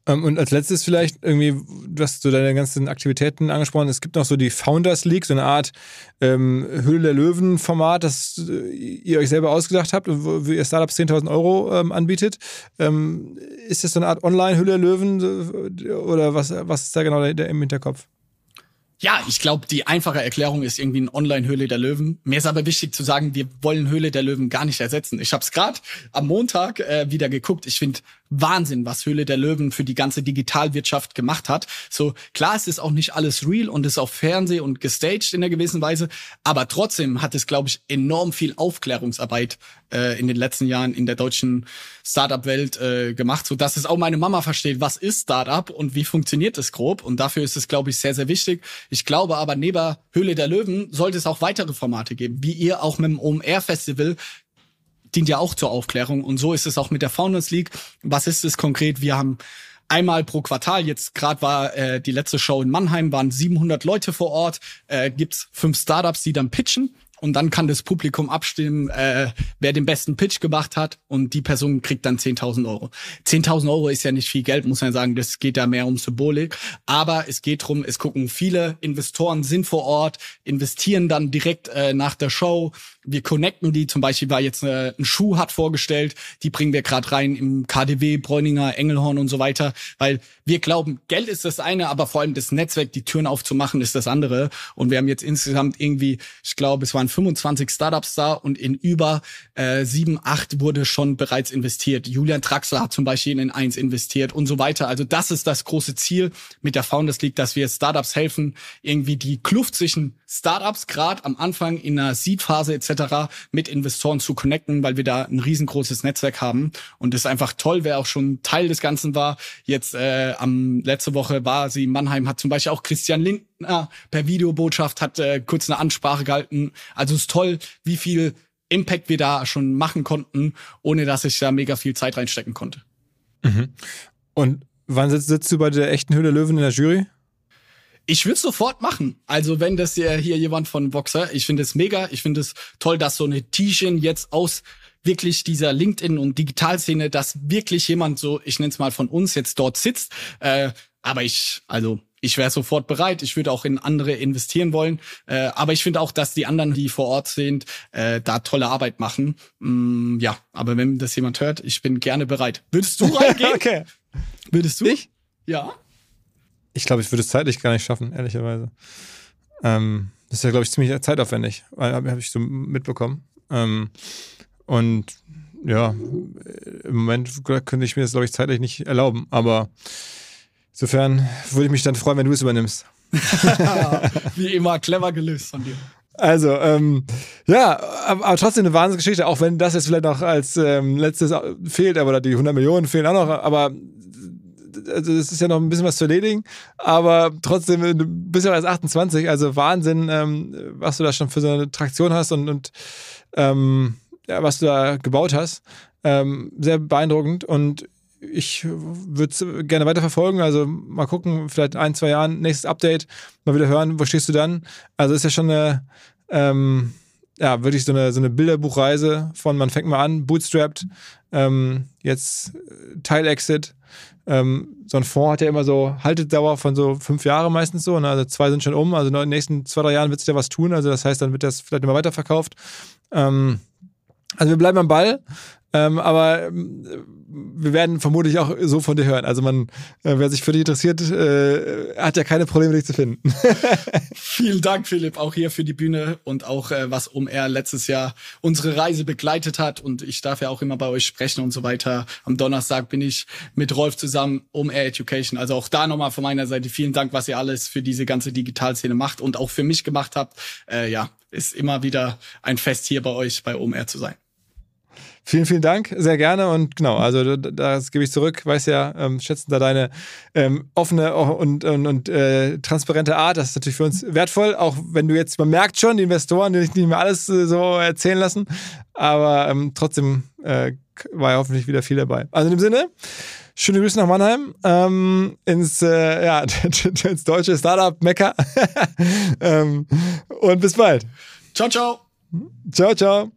Ähm, und als letztes vielleicht irgendwie, du hast so deine ganzen Aktivitäten angesprochen. Es gibt noch so die Founders League, so eine Art ähm, Höhle der Löwen-Format, das äh, ihr euch selber ausgedacht habt, wo ihr Startups 10.000 Euro ähm, anbietet. Ähm, ist das so eine Art Online-Höhle der Löwen oder was, was ist da genau der, der im Hinterkopf? Ja, ich glaube, die einfache Erklärung ist irgendwie ein Online-Höhle der Löwen. Mir ist aber wichtig zu sagen, wir wollen Höhle der Löwen gar nicht ersetzen. Ich habe es gerade am Montag äh, wieder geguckt. Ich finde Wahnsinn, was Höhle der Löwen für die ganze Digitalwirtschaft gemacht hat. So klar, es ist auch nicht alles real und ist auch Fernseh und gestaged in einer gewissen Weise, aber trotzdem hat es, glaube ich, enorm viel Aufklärungsarbeit äh, in den letzten Jahren in der deutschen Startup-Welt äh, gemacht, so dass es auch meine Mama versteht, was ist Startup und wie funktioniert es grob. Und dafür ist es, glaube ich, sehr, sehr wichtig. Ich glaube aber, neben Höhle der Löwen sollte es auch weitere Formate geben, wie ihr auch mit dem OMR Festival dient ja auch zur Aufklärung. Und so ist es auch mit der Founders League. Was ist es konkret? Wir haben einmal pro Quartal. Jetzt gerade war äh, die letzte Show in Mannheim, waren 700 Leute vor Ort. Äh, gibt's fünf Startups, die dann pitchen und dann kann das Publikum abstimmen, äh, wer den besten Pitch gemacht hat und die Person kriegt dann 10.000 Euro. 10.000 Euro ist ja nicht viel Geld, muss man sagen, das geht da mehr um Symbolik. Aber es geht drum, es gucken viele Investoren sind vor Ort, investieren dann direkt äh, nach der Show. Wir connecten die, zum Beispiel war jetzt äh, ein Schuh hat vorgestellt, die bringen wir gerade rein im KDW, Bräuninger, Engelhorn und so weiter, weil wir glauben, Geld ist das eine, aber vor allem das Netzwerk, die Türen aufzumachen, ist das andere. Und wir haben jetzt insgesamt irgendwie, ich glaube, es waren waren 25 Startups da und in über äh, sieben, acht wurde schon bereits investiert. Julian Traxler hat zum Beispiel in eins investiert und so weiter. Also das ist das große Ziel mit der Founders League, dass wir Startups helfen, irgendwie die Kluft zwischen Startups gerade am Anfang in der Seed-Phase etc. mit Investoren zu connecten, weil wir da ein riesengroßes Netzwerk haben. Und das ist einfach toll, wer auch schon Teil des Ganzen war. Jetzt äh, am letzte Woche war sie in Mannheim, hat zum Beispiel auch Christian Lindner per Videobotschaft, hat äh, kurz eine Ansprache gehalten. Also es ist toll, wie viel Impact wir da schon machen konnten, ohne dass ich da mega viel Zeit reinstecken konnte. Mhm. Und wann sitzt, sitzt du bei der echten Höhle Löwen in der Jury? Ich würde sofort machen. Also wenn das hier, hier jemand von Boxer, ich finde es mega. Ich finde es toll, dass so eine T-Shirt jetzt aus wirklich dieser LinkedIn und Digitalszene, dass wirklich jemand so, ich nenne es mal von uns jetzt dort sitzt. Äh, aber ich, also ich wäre sofort bereit. Ich würde auch in andere investieren wollen. Äh, aber ich finde auch, dass die anderen, die vor Ort sind, äh, da tolle Arbeit machen. Mm, ja, aber wenn das jemand hört, ich bin gerne bereit. Würdest du reingehen? okay. Würdest du? Ich? Ja. Ich glaube, ich würde es zeitlich gar nicht schaffen, ehrlicherweise. Ähm, das ist ja, glaube ich, ziemlich zeitaufwendig, habe hab ich so mitbekommen. Ähm, und ja, im Moment könnte ich mir das, glaube ich, zeitlich nicht erlauben. Aber insofern würde ich mich dann freuen, wenn du es übernimmst. Wie immer, clever gelöst von dir. Also, ähm, ja, aber, aber, trotzdem eine Wahnsinnsgeschichte, auch wenn das jetzt vielleicht noch als ähm, letztes fehlt, aber die 100 Millionen fehlen auch noch, aber also es ist ja noch ein bisschen was zu erledigen, aber trotzdem, du bist ja erst 28, also Wahnsinn, ähm, was du da schon für so eine Traktion hast und, und ähm, ja, was du da gebaut hast. Ähm, sehr beeindruckend und ich würde es gerne weiter verfolgen. Also mal gucken, vielleicht ein, zwei Jahren, nächstes Update, mal wieder hören, wo stehst du dann? Also ist ja schon eine, ähm, ja, wirklich so eine, so eine Bilderbuchreise von man fängt mal an, bootstrapped, ähm, jetzt Teil-Exit, ähm, so ein Fonds hat ja immer so Haltedauer von so fünf Jahren meistens so. Ne? Also zwei sind schon um. Also in den nächsten zwei, drei Jahren wird sich da was tun. Also das heißt, dann wird das vielleicht immer weiterverkauft. Ähm, also wir bleiben am Ball. Ähm, aber ähm, wir werden vermutlich auch so von dir hören. Also man, äh, wer sich für dich interessiert, äh, hat ja keine Probleme, dich zu finden. Vielen Dank, Philipp, auch hier für die Bühne und auch äh, was OMR letztes Jahr unsere Reise begleitet hat. Und ich darf ja auch immer bei euch sprechen und so weiter. Am Donnerstag bin ich mit Rolf zusammen OMR Education. Also auch da nochmal von meiner Seite vielen Dank, was ihr alles für diese ganze Digitalszene macht und auch für mich gemacht habt. Äh, ja, ist immer wieder ein Fest hier bei euch bei OMR zu sein. Vielen, vielen Dank, sehr gerne. Und genau, also das gebe ich zurück. Weiß ja, ähm, schätzen da deine ähm, offene und, und, und äh, transparente Art. Das ist natürlich für uns wertvoll, auch wenn du jetzt, man merkt schon, die Investoren, die nicht mehr alles äh, so erzählen lassen. Aber ähm, trotzdem äh, war ja hoffentlich wieder viel dabei. Also in dem Sinne, schöne Grüße nach Mannheim, ähm, ins, äh, ja, ins deutsche Startup-Mecker. ähm, und bis bald. Ciao, ciao. Ciao, ciao.